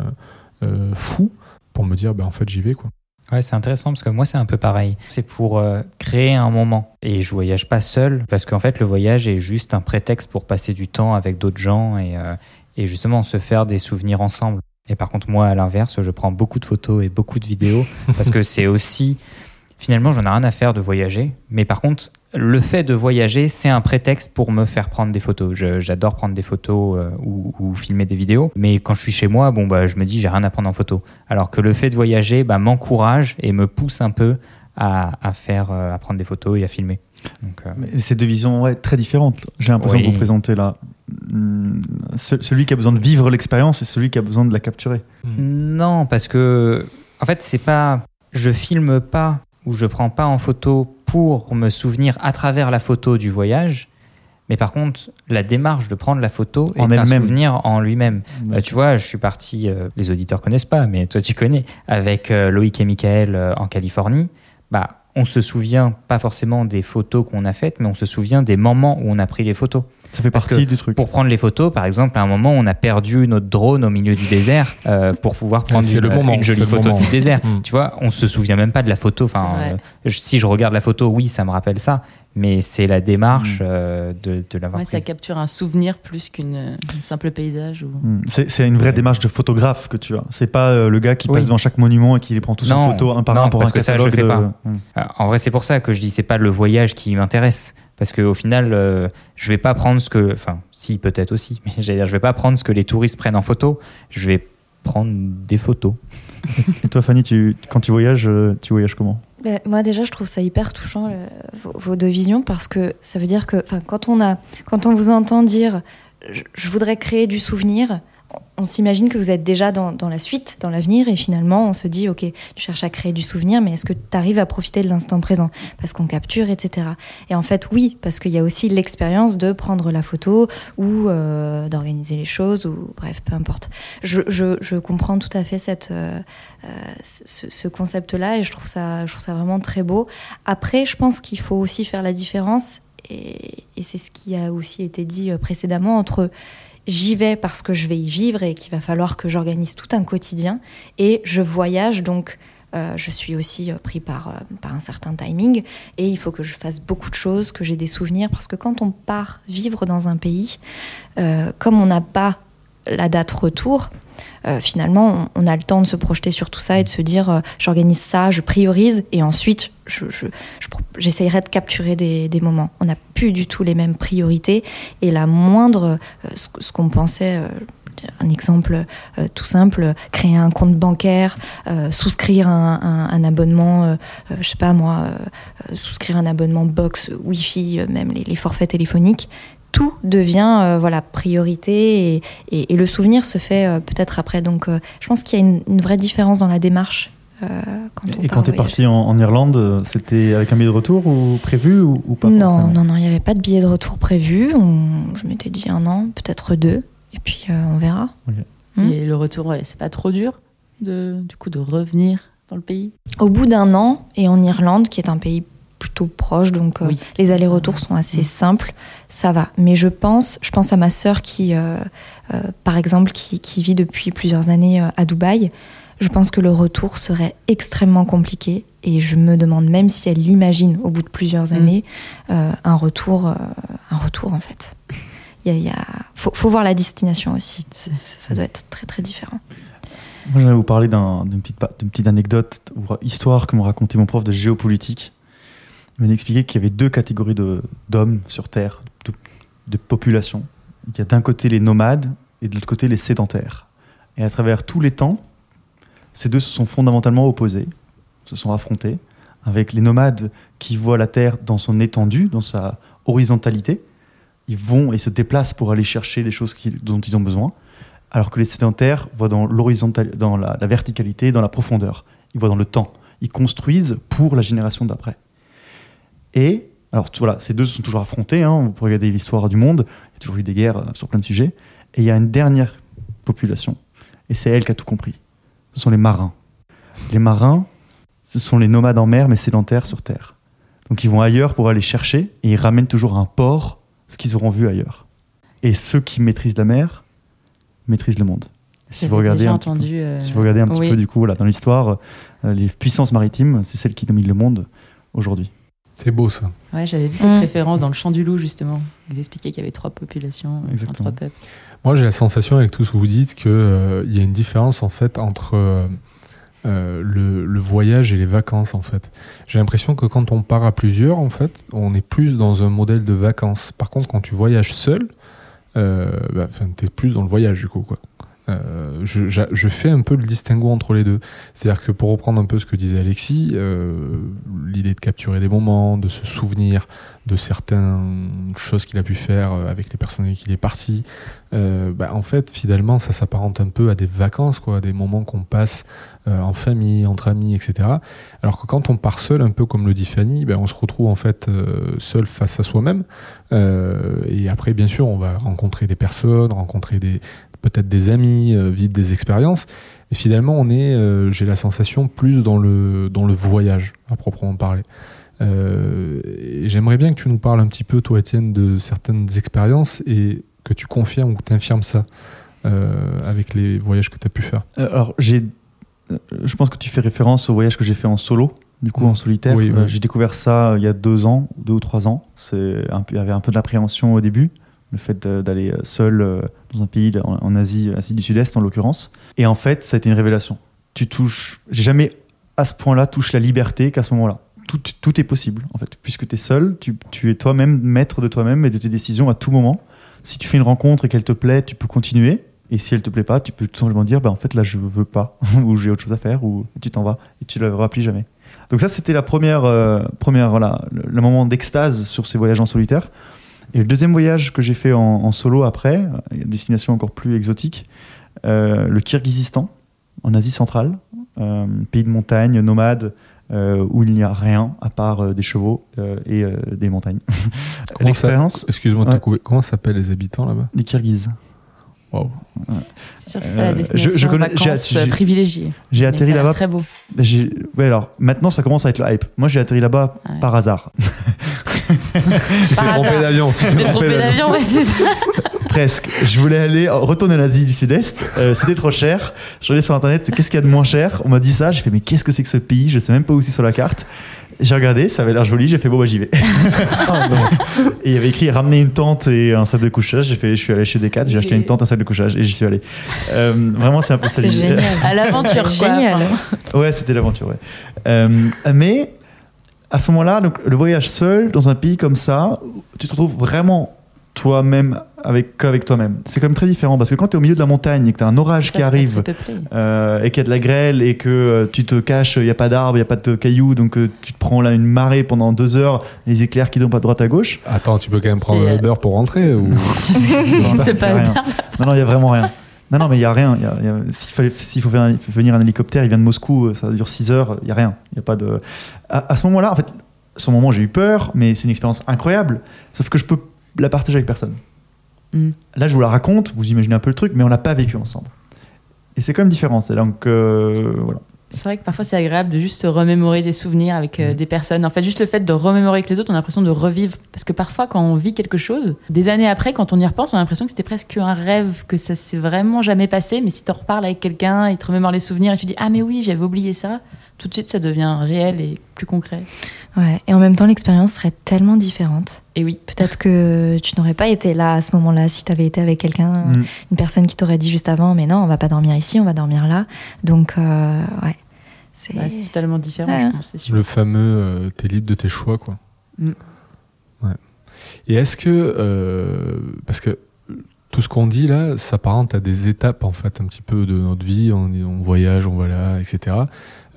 fous pour me dire, ben, en fait, j'y vais. Quoi. Ouais, c'est intéressant parce que moi, c'est un peu pareil. C'est pour euh, créer un moment. Et je voyage pas seul parce qu'en fait, le voyage est juste un prétexte pour passer du temps avec d'autres gens et, euh, et justement se faire des souvenirs ensemble. Et par contre, moi, à l'inverse, je prends beaucoup de photos et beaucoup de vidéos parce que c'est aussi. Finalement, j'en ai rien à faire de voyager. Mais par contre, le fait de voyager, c'est un prétexte pour me faire prendre des photos. J'adore prendre des photos euh, ou, ou filmer des vidéos. Mais quand je suis chez moi, bon, bah, je me dis, j'ai rien à prendre en photo. Alors que le fait de voyager bah, m'encourage et me pousse un peu à, à faire, euh, à prendre des photos et à filmer. Euh, c'est deux visions ouais, très différentes. J'ai l'impression Oui. que vous présentez là. Ce- celui qui a besoin de vivre l'expérience et celui qui a besoin de la capturer. Non, parce que en fait, c'est pas. Je filme pas ou je prends pas en photo pour me souvenir à travers la photo du voyage. Mais par contre, la démarche de prendre la photo En est un souvenir en lui-même. Euh, tu vois, je suis parti, euh, les auditeurs connaissent pas, mais toi tu connais, avec euh, Loïc et Michael euh, en Californie. Bah, on se souvient pas forcément des photos qu'on a faites, mais on se souvient des moments où on a pris les photos. Ça fait parce partie du truc. Pour prendre les photos, par exemple, à un moment, on a perdu notre drone au milieu du désert euh, pour pouvoir prendre une, le moment, une jolie photo moment. du désert. Mm. Tu vois, on se souvient même pas de la photo. Enfin, euh, je- si je regarde la photo, oui, ça me rappelle ça, mais c'est la démarche Mm. euh, de, de l'avoir Ouais, ça capture un souvenir plus qu'une un simple paysage. Ou... Hum, C'est une vraie démarche de photographe que tu as. C'est pas euh, le gars qui Oui. passe devant chaque monument et qui les prend tous en photo un par non, un pour parce un que ça, je fais de- pas. En vrai, c'est pour ça que je dis c'est pas le voyage qui m'intéresse. Parce qu'au final, euh, je vais pas prendre ce que. Enfin, si, peut-être aussi. Mais j'allais dire, je vais pas prendre ce que les touristes prennent en photo. Je vais prendre des photos. Et toi, Fanny, tu, quand tu voyages, euh, tu voyages comment? Ben, moi déjà, je trouve ça hyper touchant le- vos, vos deux visions parce que ça veut dire que, enfin, quand on a, quand on vous entend dire, je, je voudrais créer du souvenir, on, s'imagine que vous êtes déjà dans, la suite, dans l'avenir, et finalement, on se dit, ok, tu cherches à créer du souvenir, mais est-ce que tu arrives à profiter de l'instant présent? Parce qu'on capture, etc. Et en fait, oui, parce qu'il y a aussi l'expérience de prendre la photo ou euh, d'organiser les choses ou bref, peu importe. Je, comprends tout à fait cette euh, euh, ce, ce concept-là et je trouve ça, je trouve ça vraiment très beau. Après, je pense qu'il faut aussi faire la différence et, c'est ce qui a aussi été dit précédemment entre j'y vais parce que je vais y vivre et qu'il va falloir que j'organise tout un quotidien. Et je voyage donc euh, je suis aussi euh, pris par, euh, par un certain timing. Et il faut que je fasse beaucoup de choses, que j'ai des souvenirs parce que quand on part vivre dans un pays, comme on n'a pas la date retour, euh, finalement, on, a le temps de se projeter sur tout ça et de se dire euh, j'organise ça, je priorise et ensuite j'essayerai de capturer des, moments. On n'a plus du tout les mêmes priorités et la moindre, euh, ce, qu'on pensait. un exemple tout simple, créer un compte bancaire, souscrire un, abonnement, euh, je sais pas moi, souscrire un abonnement box, Wi-Fi, même les forfaits téléphoniques. Tout devient euh, voilà priorité et, et- et le souvenir se fait euh, peut-être après. Donc, euh, je pense qu'il y a une, une vraie différence dans la démarche euh, quand on Et part quand tu es parti en, en Irlande, c'était avec un billet de retour ou prévu ou, ou pas Non, forcément non, non, il n'y avait pas de billet de retour prévu. On- je m'étais dit un an, peut-être deux, et puis euh, on verra. Hmm. Et le retour, ouais, c'est pas trop dur de, du coup, de revenir dans le pays? Au bout d'un an, et en Irlande, qui est un pays plutôt proche, donc euh, les allers-retours sont assez simples, ça va. Mais je pense, je pense à ma sœur qui, euh, euh, par exemple, qui, qui vit depuis plusieurs années à Dubaï. Je pense que le retour serait extrêmement compliqué et je me demande même si elle l'imagine au bout de plusieurs Mm. années euh, un retour, euh, un retour en fait. Il y a, il y a- faut, faut voir la destination aussi. Ça doit être très très différent. Moi, j'aimerais vous parler d'un- d'une petite, petite anecdote ou histoire que m'a raconté mon prof de géopolitique. Il m'a expliqué qu'il y avait deux catégories de- d'hommes sur Terre, de, de population. Il y a d'un côté les nomades et de l'autre côté les sédentaires. Et à travers tous les temps, ces deux se sont fondamentalement opposés, se sont affrontés, avec les nomades qui voient la Terre dans son étendue, dans sa horizontalité. Ils vont et se déplacent pour aller chercher les choses dont ils ont besoin alors que les sédentaires voient dans dans la verticalité, dans la profondeur. Ils voient dans le temps. Ils construisent pour la génération d'après. Et alors voilà, ces deux se sont toujours affrontés. Hein, vous pouvez regarder l'histoire du monde. Il y a toujours eu des guerres euh, sur plein de sujets. Et il y a une dernière population, et c'est elle qui a tout compris. Ce sont les marins. Les marins, ce sont les nomades en mer, mais sédentaires sur terre. Donc ils vont ailleurs pour aller chercher, et ils ramènent toujours à un port ce qu'ils auront vu ailleurs. Et ceux qui maîtrisent la mer maîtrisent le monde. Si J'avais vous regardez un petit peu- euh, si vous regardez un petit peu du coup voilà, dans l'histoire, euh, les puissances maritimes, c'est celles qui dominent le monde aujourd'hui. C'est beau ça. Ouais, j'avais vu cette Mm. référence dans le Chant du Loup, justement. Ils expliquaient qu'il y avait trois populations, enfin, Exactement. trois peuples. Moi, j'ai la sensation avec tout ce que vous dites qu'il y a une différence en fait entre euh, euh, le, le voyage et les vacances en fait. J'ai l'impression que quand on part à plusieurs, en fait, on est plus dans un modèle de vacances. Par contre, quand tu voyages seul, euh, bah, enfin, t'es plus dans le voyage du coup quoi. Euh, je, fais un peu le distinguo entre les deux. C'est-à-dire que pour reprendre un peu ce que disait Alexis, euh, l'idée de capturer des moments, de se souvenir de certaines choses qu'il a pu faire euh, avec les personnes avec qui il est parti, bah, en fait, finalement, ça s'apparente un peu à des vacances, quoi, des moments qu'on passe en famille, entre amis, etc. Alors que quand on part seul, un peu comme le dit Fanny, ben, on se retrouve en fait seul face à soi-même. Et après, bien sûr, on va rencontrer des personnes, rencontrer des peut-être des amis, euh, vivre des expériences. Et finalement, on est, euh, j'ai la sensation, plus dans le, dans le voyage, à proprement parler. Euh, J'aimerais bien que tu nous parles un petit peu, toi, Étienne, de certaines expériences et que tu confirmes ou que tu infirmes ça euh, avec les voyages que tu as pu faire. Alors, j'ai, je pense que tu fais référence au voyage que j'ai fait en solo, du coup Mm. en solitaire. Oui, Euh, oui. J'ai découvert ça il y a deux ans, deux ou trois ans. Il y avait un peu d'appréhension au début, le fait d'aller euh, seul euh, dans un pays en, Asie, Asie du Sud-Est en l'occurrence. Et en fait, ça a été une révélation. Tu touches, j'ai jamais à ce point-là touché la liberté qu'à ce moment-là. Tout, tout est possible, en fait. Puisque tu es seul, tu, tu es toi-même maître de toi-même et de tes décisions à tout moment. Si tu fais une rencontre et qu'elle te plaît, tu peux continuer. Et si elle te plaît pas, tu peux tout simplement dire, bah, en fait, là, je veux pas, ou j'ai autre chose à faire, ou tu t'en vas, et tu ne le rappelles jamais. Donc ça, c'était la première, euh, première voilà, le, le moment d'extase sur ces voyages en solitaire. Et le deuxième voyage que j'ai fait en, en solo après, euh, destination encore plus exotique, euh, le Kirghizistan, en Asie centrale, euh, pays de montagne, nomade, euh, où il n'y a rien à part euh, des chevaux euh, et euh, des montagnes. L'expérience, Excuse-moi Ouais. Comment s'appellent les habitants là-bas? Les Kirghizes. Waouh. C'est sûr que c'est pas la je- destination je connais- j'ai- privilégiée. Atterri là-bas Très beau. Ouais, alors maintenant ça commence à être le hype. Moi j'ai atterri là-bas Ouais. par hasard. Tu t'es trompé d'avion. tu t'es trompé trompé d'avion, ouais, c'est ça. Presque. Je voulais aller retourner en Asie du Sud-Est. Euh, C'était trop cher. Je regardais sur internet qu'est-ce qu'il y a de moins cher? On m'a dit ça. J'ai fait mais qu'est-ce que c'est que ce pays? Je sais même pas où c'est sur la carte. J'ai regardé, ça avait l'air joli. J'ai fait bon bah j'y vais. et il y avait écrit ramener une tente et un sac de couchage. J'ai fait je suis allé chez Decat. J'ai acheté une tente, un sac de couchage et j'y suis allé. Euh, vraiment c'est un peu ça. C'est génial. À l'aventure. Génial. Enfin, Ouais, c'était l'aventure, ouais. Euh, mais à ce moment-là, donc, le voyage seul dans un pays comme ça, tu te retrouves vraiment toi-même avec qu'avec toi-même. C'est quand même très différent parce que quand tu es au milieu de la montagne et que tu as un orage Ça, qui arrive euh, et qu'il y a de la grêle et que euh, tu te caches, il n'y a pas d'arbres, il n'y a pas de cailloux, donc euh, tu te prends là une marée pendant deux heures, les éclairs qui tombent à droite à gauche. Attends, tu peux quand même prendre Uber pour rentrer ou... C'est y a pas rien. Non, non, il n'y a vraiment rien. Non, non, mais il n'y a rien. S'il fallait- s'il faut venir un hélicoptère, il vient de Moscou, euh, ça dure 6 heures, il n'y a rien. Il y a pas de... à, à ce moment-là, en fait, ce moment, j'ai eu peur, mais c'est une expérience incroyable. Sauf que je peux la partager avec personne. Mm. Là, je vous la raconte, vous imaginez un peu le truc, mais on l'a pas vécu ensemble. Et c'est quand même différent. C'est donc euh, voilà. C'est vrai que parfois c'est agréable de juste se remémorer des souvenirs avec Mm. euh, des personnes. En fait, juste le fait de remémorer avec les autres, on a l'impression de revivre. Parce que parfois, quand on vit quelque chose, des années après, quand on y repense, on a l'impression que c'était presque un rêve, que ça s'est vraiment jamais passé. Mais si tu en reparles avec quelqu'un, il te remémore les souvenirs et tu dis Ah, mais oui, j'avais oublié ça, tout de suite ça devient réel et plus concret. Ouais. Et en même temps, l'expérience serait tellement différente. Et oui. Peut-être que tu n'aurais pas été là à ce moment-là si tu avais été avec quelqu'un, Mm. une personne qui t'aurait dit juste avant, mais non, on va pas dormir ici, on va dormir là. Donc, euh, ouais. C'est... Ouais, c'est totalement différent, Ouais. je pense, c'est sûr. Le fameux euh, t'es libre de tes choix, quoi. Mm. Ouais. Et est-ce que. euh, parce que tout ce qu'on dit là s'apparente à des étapes, en fait, un petit peu de notre vie. On, voyage, on va etc.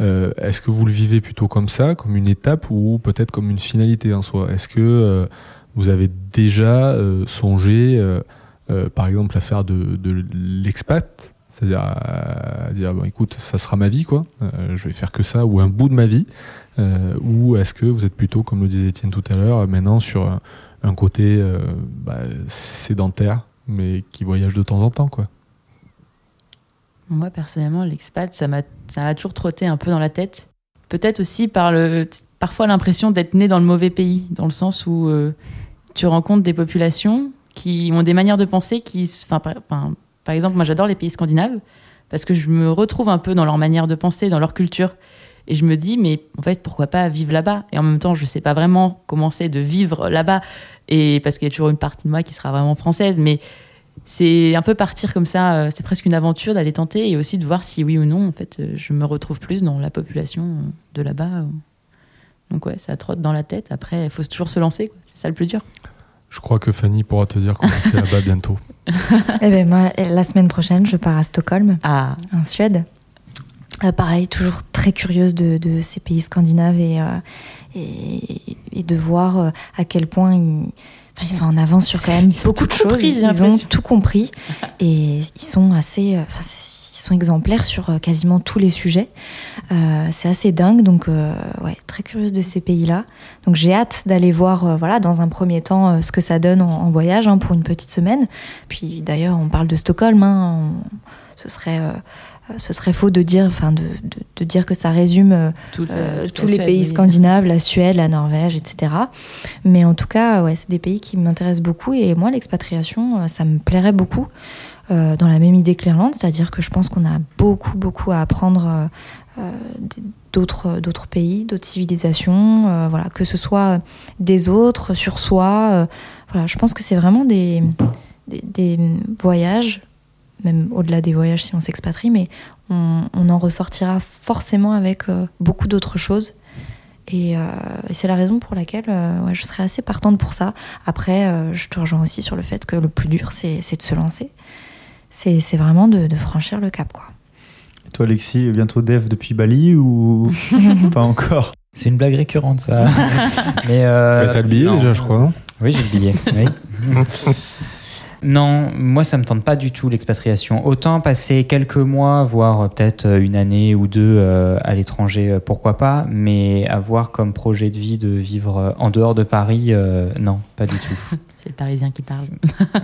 Euh, est-ce que vous le vivez plutôt comme ça, comme une étape, ou peut-être comme une finalité en soi? Est-ce que euh, vous avez déjà euh, songé, par exemple, à faire de, l'expat? C'est-à-dire à dire bon écoute ça sera ma vie quoi. Je vais faire que ça ou un bout de ma vie. Ou est-ce que vous êtes plutôt comme le disait Étienne tout à l'heure maintenant sur un, côté bah, sédentaire? Mais qui voyage de temps en temps quoi Moi, personnellement, l'expat, ça m'a, toujours trotté un peu dans la tête. Peut-être aussi par le, parfois l'impression d'être né dans le mauvais pays, dans le sens où euh, tu rencontres des populations qui ont des manières de penser qui, par exemple, moi j'adore les pays scandinaves parce que je me retrouve un peu dans leur manière de penser, dans leur culture. Et je me dis, mais en fait, pourquoi pas vivre là-bas? Et en même temps, je sais pas vraiment comment c'est de vivre là-bas. Et parce qu'il y a toujours une partie de moi qui sera vraiment française, mais c'est un peu partir comme ça, euh, c'est presque une aventure d'aller tenter et aussi de voir si oui ou non, en fait, euh, je me retrouve plus dans la population euh, de là-bas. Donc ouais, ça trotte dans la tête. Après, il faut toujours se lancer, c'est ça le plus dur. je crois que Fanny pourra te dire comment c'est là-bas bientôt Eh ben moi, la semaine prochaine, je pars à Stockholm, Ah, en Suède. Euh, pareil, toujours très curieuse de, de ces pays scandinaves et, euh, et, et de voir euh, à quel point ils, sont en avance sur quand même beaucoup de choses. compris, ils ont tout compris et ils sont assez, enfin, ils sont exemplaires sur quasiment tous les sujets. Euh, c'est assez dingue, donc ouais, très curieuse de ces pays-là. Donc j'ai hâte d'aller voir, voilà, dans un premier temps, ce que ça donne en, en voyage hein, pour une petite semaine. Puis d'ailleurs, on parle de Stockholm. hein, on- ce serait ce serait faux de dire, enfin, de, de, de dire que ça résume euh, euh, tous les Suède, pays scandinaves, la Suède, la Norvège, etc. Mais en tout cas, ouais, c'est des pays qui m'intéressent beaucoup et moi, l'expatriation, euh, ça me plairait beaucoup. euh, dans la même idée que l'Irlande, c'est-à-dire que je pense qu'on a beaucoup, beaucoup à apprendre euh, euh, d'autres, d'autres pays, d'autres civilisations, euh, voilà, que ce soit des autres, sur soi. euh, voilà, je pense que c'est vraiment des, des, des voyages, même au-delà des voyages si on s'expatrie, mais on, on en ressortira forcément avec euh, beaucoup d'autres choses. Et, euh, et c'est la raison pour laquelle euh, ouais, je serais assez partante pour ça. Après, euh, je te rejoins aussi sur le fait que le plus dur, c'est de se lancer. C'est vraiment de, de franchir le cap. Quoi. Et toi, Alexis, bientôt dev depuis Bali ou pas encore? C'est une blague récurrente, ça. Mais T'as le billet non. déjà, je crois, non? Oui, j'ai le billet. oui. non, moi, ça me tente pas du tout l'expatriation. Autant passer quelques mois, voire euh, peut-être euh, une année ou deux euh, à l'étranger, pourquoi pas. Mais avoir comme projet de vie de vivre en dehors de Paris, euh, non, pas du tout. C'est le Parisien qui parle.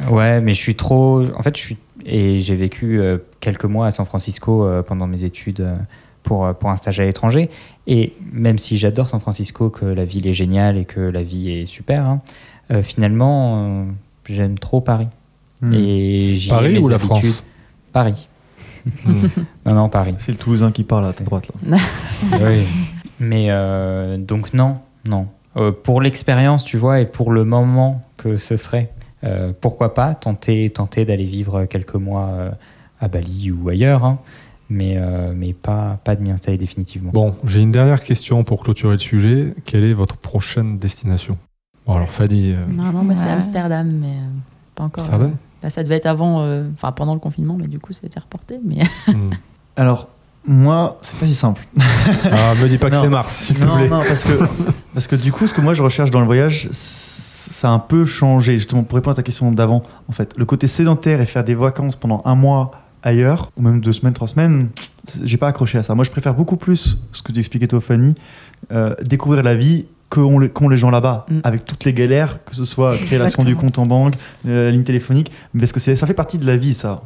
Ouais, mais je suis trop. En fait, je suis. Et j'ai vécu quelques mois à San Francisco pendant mes études pour, pour un stage à l'étranger. Et même si j'adore San Francisco, que la ville est géniale et que la vie est super, hein, finalement, j'aime trop Paris. Hmm. Et Paris ou la habitudes. France Paris. Hmm. Non, non, Paris. C'est le Toulousain qui parle à ta droite là. oui. Mais euh, donc non, non. Euh, pour l'expérience, tu vois, et pour le moment que ce serait, euh, pourquoi pas tenter, tenter d'aller vivre quelques mois euh, à Bali ou ailleurs, hein, mais, euh, mais pas, pas de m'y installer définitivement. Bon, j'ai une dernière question pour clôturer le sujet. Quelle est votre prochaine destination? Bon, alors Fadi, euh, Non, non, moi c'est. Amsterdam, mais euh, pas encore. Amsterdam? Bah, ça devait être avant, euh, enfin pendant le confinement, mais du coup ça a été reporté. Mais Hmm. Alors, moi, c'est pas si simple. Ah, me dis pas que c'est Mars, s'il te plaît. non, parce que, parce que du coup, ce que moi je recherche dans le voyage, ça a un peu changé. Justement, pour répondre à ta question d'avant, en fait, le côté sédentaire et faire des vacances pendant un mois ailleurs, ou même deux semaines, trois semaines, j'ai pas accroché à ça. Moi, je préfère beaucoup plus ce que tu expliquais toi, Fanny, euh, découvrir la vie qu'ont les, gens là-bas, Mm. avec toutes les galères, que ce soit création du compte en banque, euh, la ligne téléphonique, parce que ça fait partie de la vie, ça,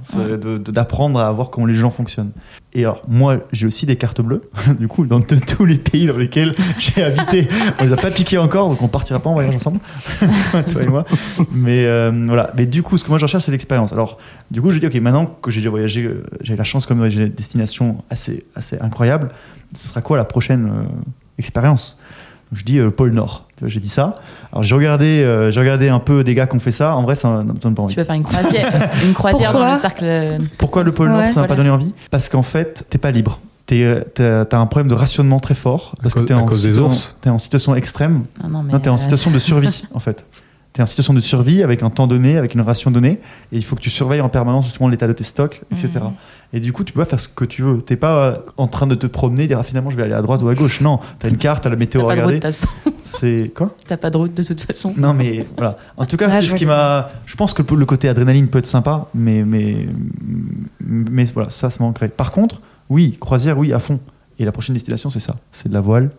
d'apprendre à voir comment les gens fonctionnent. Et alors, moi, j'ai aussi des cartes bleues, du coup, dans tous les pays dans lesquels j'ai habité. On les a pas piqués encore, donc on partira pas en voyage ensemble, toi et moi. Mais euh, voilà. Mais du coup, ce que moi je recherche, c'est l'expérience. Alors, du coup, je dis, ok, maintenant que j'ai déjà voyagé, euh, j'ai la chance, comme j'ai des destinations assez, assez incroyables, ce sera quoi la prochaine euh, expérience? Je dis euh, le pôle Nord. J'ai dit ça. Alors, j'ai regardé, euh, j'ai regardé un peu des gars qui ont fait ça. En vrai, ça ne me donne pas envie. tu peux faire une croisière, une croisière Pourquoi dans le cercle. euh, Pourquoi le pôle Ouais. Nord, ça m'a pas donné envie? Parce qu'en fait, t'es pas libre. T'as un problème de rationnement très fort. Parce que t'es en, T'es en situation extrême. Ah non, mais Non, t'es en situation de survie, en fait. T'es en situation de survie avec un temps donné, avec une ration donnée, et il faut que tu surveilles en permanence justement l'état de tes stocks, etc. Et du coup, tu peux pas faire ce que tu veux. T'es pas euh, en train de te promener, dire ah, finalement je vais aller à droite ou à gauche. Non, t'as une carte, t'as la météo à regarder. C'est quoi? T'as pas de route de toute façon. Non, mais voilà. En tout cas, Ah, c'est ce qui m'a. Je pense que le côté adrénaline peut être sympa, mais mais mais voilà, ça se manquerait. Par contre, oui, croisière, oui, à fond. Et la prochaine destination, c'est ça. C'est de la voile.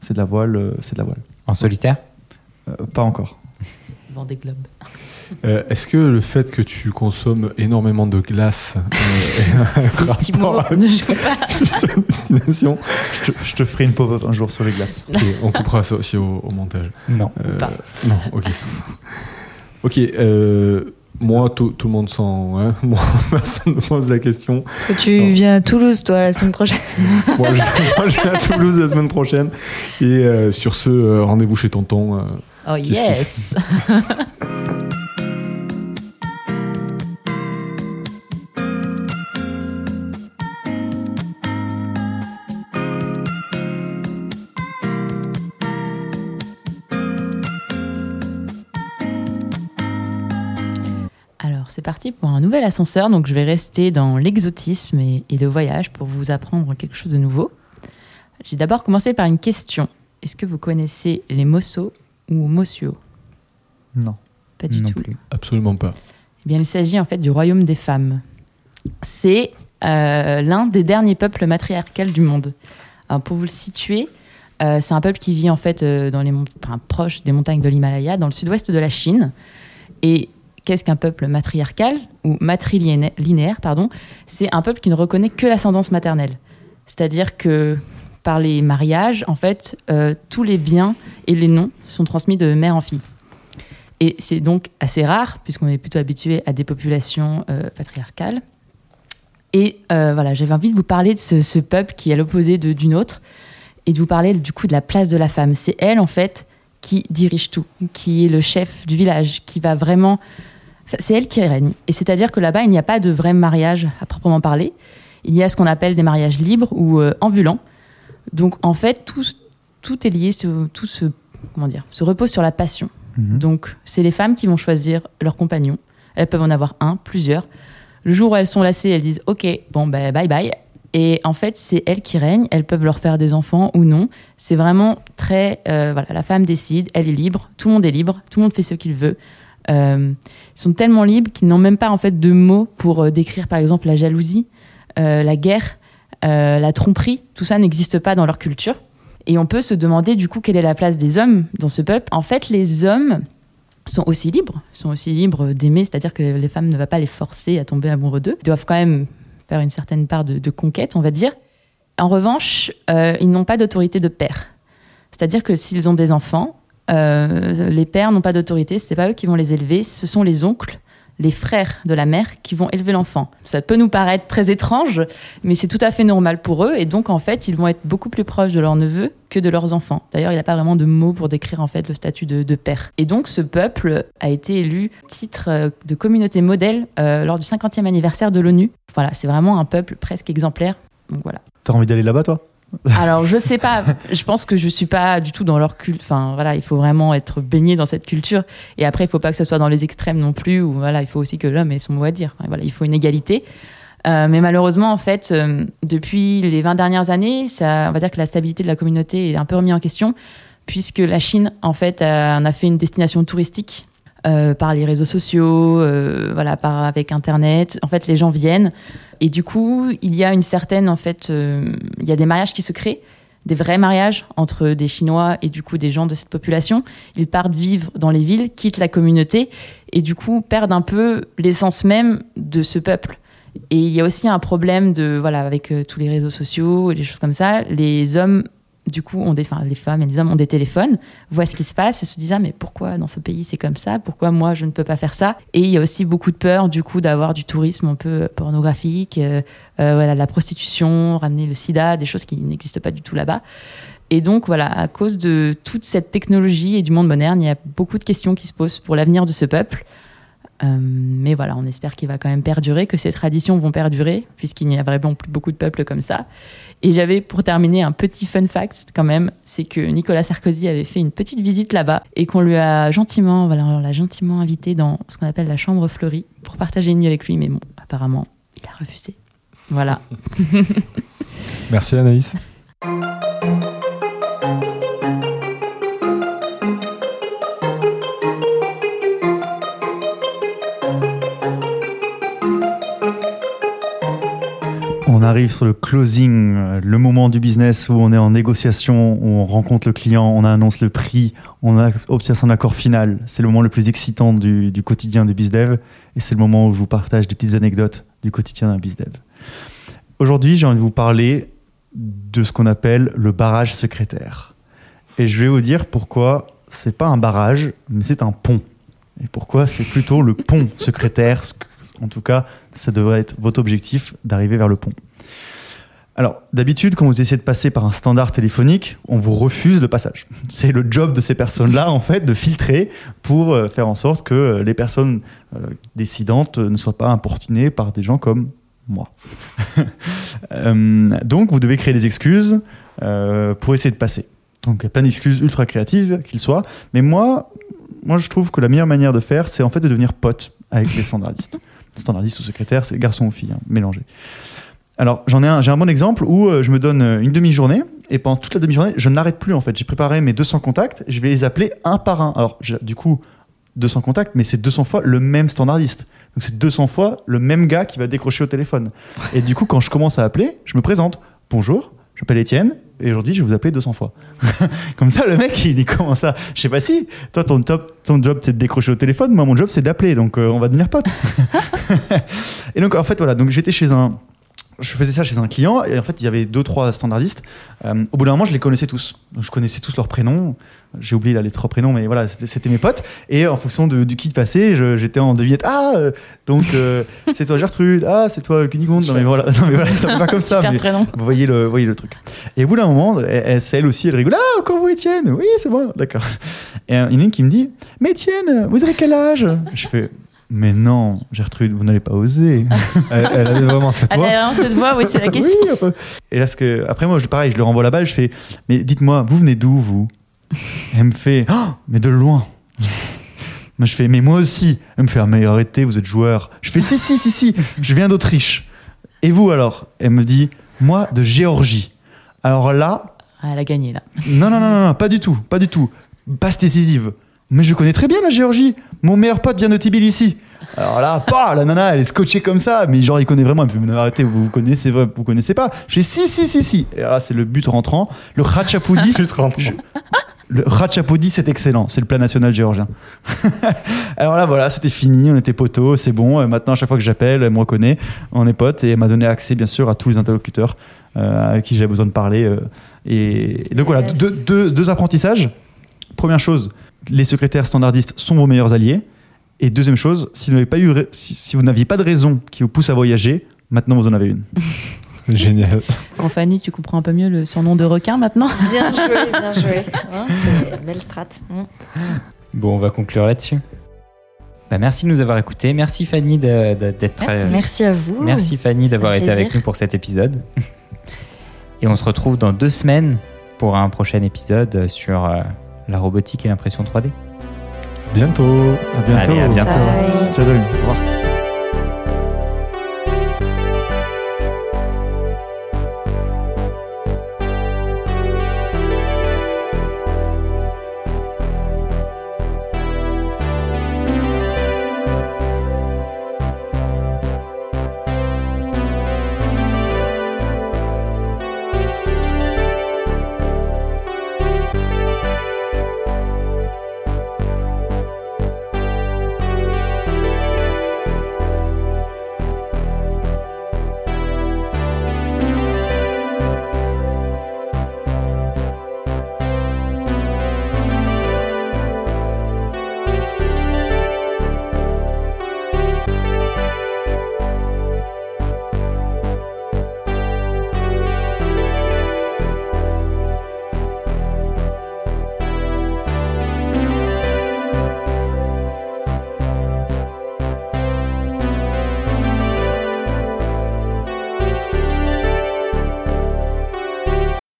C'est de la voile. euh, C'est de la voile. En solitaire? Euh, pas encore. Dans des globes. Euh, Est-ce que le fait que tu consommes énormément de glace euh, est un rapport ne joue pas. sur une destination Je te, je te ferai une pop-up un jour sur les glaces. On coupera ça aussi au, au montage. Non. Euh, Pas. non, ok. Ok, euh, moi, tout, tout le monde s'en. ouais, moi, personne ne pose la question. Que tu Non. viens à Toulouse, toi, la semaine prochaine. Moi, je, moi, je vais à Toulouse la semaine prochaine. Et euh, sur ce, euh, rendez-vous chez Tonton. euh, Oh yes parti pour un nouvel ascenseur. Donc, je vais rester dans l'exotisme et, et le voyage pour vous apprendre quelque chose de nouveau. J'ai d'abord commencé par une question. Est-ce que vous connaissez les Mosso ou Mossio? Non. Pas du non tout. plus. absolument pas. Eh bien, il s'agit en fait du royaume des femmes. C'est euh, l'un des derniers peuples matriarcals du monde. Alors, pour vous le situer, euh, c'est un peuple qui vit en fait euh, dans les mont- enfin, proche des montagnes de l'Himalaya, dans le sud-ouest de la Chine. Et qu'est-ce qu'un peuple matriarcal ou matrilinéaire pardon C'est un peuple qui ne reconnaît que l'ascendance maternelle. C'est-à-dire que par les mariages, en fait, euh, tous les biens et les noms sont transmis de mère en fille. Et c'est donc assez rare, puisqu'on est plutôt habitué à des populations euh, patriarcales. Et euh, voilà, j'avais envie de vous parler de ce, ce peuple qui est à l'opposé d'une autre, et de vous parler du coup de la place de la femme. C'est elle, en fait, qui dirige tout, qui est le chef du village, qui va vraiment... C'est elle qui règne. Et c'est-à-dire que là-bas, il n'y a pas de vrai mariage à proprement parler. Il y a ce qu'on appelle des mariages libres ou euh, ambulants. Donc, en fait, tout, tout est lié, ce- tout se, comment dire, se repose sur la passion. Mhm. Donc, c'est les femmes qui vont choisir leur compagnon. Elles peuvent en avoir un, plusieurs. Le jour où elles sont lassées, elles disent OK, bon, ben, bye bye. Et en fait, c'est elles qui règnent. Elles peuvent leur faire des enfants ou non. C'est vraiment très. euh, voilà, la femme décide, elle est libre. Tout le monde est libre. Tout le monde fait ce qu'il veut. Euh, sont tellement libres qu'ils n'ont même pas en fait de mots pour euh, décrire, par exemple, la jalousie, euh, la guerre, la tromperie. Tout ça n'existe pas dans leur culture. Et on peut se demander du coup quelle est la place des hommes dans ce peuple. En fait, les hommes sont aussi libres, sont aussi libres d'aimer, c'est-à-dire que les femmes ne vont pas les forcer à tomber amoureux d'eux. Ils doivent quand même faire une certaine part de, conquête, on va dire. En revanche, ils n'ont pas d'autorité de père. C'est-à-dire que s'ils ont des enfants, euh, les pères n'ont pas d'autorité, c'est pas eux qui vont les élever, ce sont les oncles, les frères de la mère qui vont élever l'enfant. Ça peut nous paraître très étrange, mais c'est tout à fait normal pour eux, et donc en fait, ils vont être beaucoup plus proches de leurs neveux que de leurs enfants. D'ailleurs, il n'y a pas vraiment de mots pour décrire en fait le statut de, père. Et donc, ce peuple a été élu titre euh, de communauté modèle euh, lors du 50e anniversaire de l'ONU. Voilà, c'est vraiment un peuple presque exemplaire. Donc voilà. T'as envie d'aller là-bas, toi? Alors, je sais pas. Je pense que je suis pas du tout dans leur culte. Enfin, voilà, il faut vraiment être baigné dans cette culture. Et après, il faut pas que ce soit dans les extrêmes non plus. Ou voilà, il faut aussi que l'homme ait son mot à dire. Voilà, il faut une égalité. Euh, mais malheureusement, en fait, euh, depuis les 20 dernières années, ça, on va dire que la stabilité de la communauté est un peu remise en question, puisque la Chine, en fait, a, en a fait une destination touristique euh, par les réseaux sociaux, euh, voilà, par avec Internet. En fait, les gens viennent et du coup, il y a une certaine, en fait, euh, il y a des mariages qui se créent, des vrais mariages entre des Chinois et du coup des gens de cette population. Ils partent vivre dans les villes, quittent la communauté et du coup perdent un peu l'essence même de ce peuple. Et il y a aussi un problème de voilà avec tous les réseaux sociaux et des choses comme ça. Les hommes du coup, enfin, les femmes et les hommes ont des téléphones, voient ce qui se passe et se disent ah mais pourquoi dans ce pays c'est comme ça? Pourquoi moi je ne peux pas faire ça? Et il y a aussi beaucoup de peur du coup d'avoir du tourisme un peu pornographique, euh, euh, voilà, la prostitution, ramener le SIDA, des choses qui n'existent pas du tout là-bas. Et donc voilà, à cause de toute cette technologie et du monde moderne, il y a beaucoup de questions qui se posent pour l'avenir de ce peuple. Euh, mais voilà, on espère qu'il va quand même perdurer, que ces traditions vont perdurer, puisqu'il n'y a vraiment plus beaucoup de peuples comme ça. Et j'avais pour terminer un petit fun fact quand même, c'est que Nicolas Sarkozy avait fait une petite visite là-bas et qu'on lui a gentiment, voilà, on l'a gentiment invité dans ce qu'on appelle la chambre fleurie pour partager une nuit avec lui, mais bon, apparemment, il a refusé. Voilà. Merci Anaïs. Arrive sur le closing, euh, le moment du business où on est en négociation, on rencontre le client, on annonce le prix, on obtient son accord final. C'est le moment le plus excitant du, du quotidien du BizDev et c'est le moment où je vous partage des petites anecdotes du quotidien d'un BizDev. Aujourd'hui, j'ai envie de vous parler de ce qu'on appelle le barrage secrétaire. Et je vais vous dire pourquoi c'est pas un barrage, mais c'est un pont. Et pourquoi c'est plutôt le pont secrétaire. En tout cas, ça devrait être votre objectif d'arriver vers le pont. Alors, d'habitude, quand vous essayez de passer par un standard téléphonique, on vous refuse le passage. C'est le job de ces personnes-là, en fait, de filtrer pour euh, faire en sorte que euh, les personnes euh, décidantes ne soient pas importunées par des gens comme moi. Donc, vous devez créer des excuses pour essayer de passer. Donc, il y a plein d'excuses ultra créatives qu'ils soient. Mais moi, moi, je trouve que la meilleure manière de faire, c'est en fait de devenir pote avec les standardistes. Standardiste ou secrétaire, c'est garçon ou fille, hein, mélangé. Alors, j'en ai un, j'ai un bon exemple où euh, je me donne euh, une demi-journée et pendant toute la demi-journée, je n'arrête plus en fait. J'ai préparé mes 200 contacts, je vais les appeler un par un. Alors, du coup, 200 contacts, mais c'est 200 fois le même standardiste. Donc, c'est 200 fois le même gars qui va décrocher au téléphone. Et du coup, quand je commence à appeler, je me présente. Bonjour, je m'appelle Étienne et aujourd'hui, je vais vous appeler 200 fois. Comme ça, le mec, il dit comment ça? Je sais pas si. Toi, ton, top, ton job, c'est de décrocher au téléphone. Moi, mon job, c'est d'appeler. Donc, euh, on va devenir potes. et donc, en fait, voilà. Donc, j'étais chez un. Je faisais ça chez un client et en fait, il y avait deux, trois standardistes. Euh, au bout d'un moment, je les connaissais tous. Je connaissais tous leurs prénoms. J'ai oublié là, les trois prénoms, mais voilà, c'était mes potes. Et en fonction de- du qui passait, j'étais en devinette. Ah, euh, donc euh, c'est toi Gertrude. Ah, c'est toi Cunigonde. Non, mais voilà, non, mais voilà ça va pas comme ça. Mais- vous voyez le, vous voyez le truc. Et au bout d'un moment, elle, elle- c'est elle aussi, elle rigole. Ah, encore vous, Étienne Oui, c'est moi. D'accord. Et il y en a une qui me dit Mais Étienne, vous avez quel âge? Je fais Mais non, Gertrude, vous n'allez pas oser. Elle, elle avait vraiment cette Elle voix. a vraiment cette voix, oui, c'est la question. Oui. Et là, ce que, après, moi, je, pareil, je le renvoie la balle. Je fais Mais dites-moi, vous venez d'où, vous? Et Elle me fait Oh, Mais de loin. Moi, je fais Mais moi aussi. Elle me fait ah, Mais arrêtez, vous êtes joueur. Je fais Si, si, si, si. Je viens d'Autriche. Et vous, alors? Elle me dit Moi, de Géorgie. Alors là, Ah, elle a gagné là. non, non, non, non, non, pas du tout, pas du tout. Passe décisive. Mais je connais très bien la Géorgie. Mon meilleur pote vient de Tbilissi. Alors là, pas, la nana, elle est scotchée comme ça, mais genre, il connaît vraiment. Elle me fait, mais arrêtez, vous, vous connaissez, vrai, vous connaissez pas? Je fais, si, si, si, si. Et là, c'est le but rentrant. Le Ratchapoudi. Je- le Ratchapoudi, c'est excellent. C'est le plat national géorgien. Alors là, voilà, c'était fini. On était poteaux, c'est bon. Euh, Maintenant, à chaque fois que j'appelle, elle me reconnaît. On est potes et elle m'a donné accès, bien sûr, à tous les interlocuteurs euh, avec qui j'avais besoin de parler. euh, et, et donc voilà, Yes. deux, deux- deux apprentissages. Première chose, les secrétaires standardistes sont vos meilleurs alliés. Et deuxième chose, si vous n'avez pas eu, si, si vous n'aviez pas de raison qui vous pousse à voyager, maintenant vous en avez une. Génial. Bon, Fanny, tu comprends un peu mieux le surnom de requin maintenant Bien joué, bien joué. Hein, belle strat. Mm. Bon, on va conclure là-dessus. Bah, merci de nous avoir écoutés. Merci Fanny d'être. euh, Merci à vous. Merci Fanny d'avoir été avec nous pour cet épisode. Et on se retrouve dans deux semaines pour un prochain épisode sur euh, la robotique et l'impression 3D. Bientôt. À bientôt. Allez, à bientôt. Bye. Salut. Au revoir.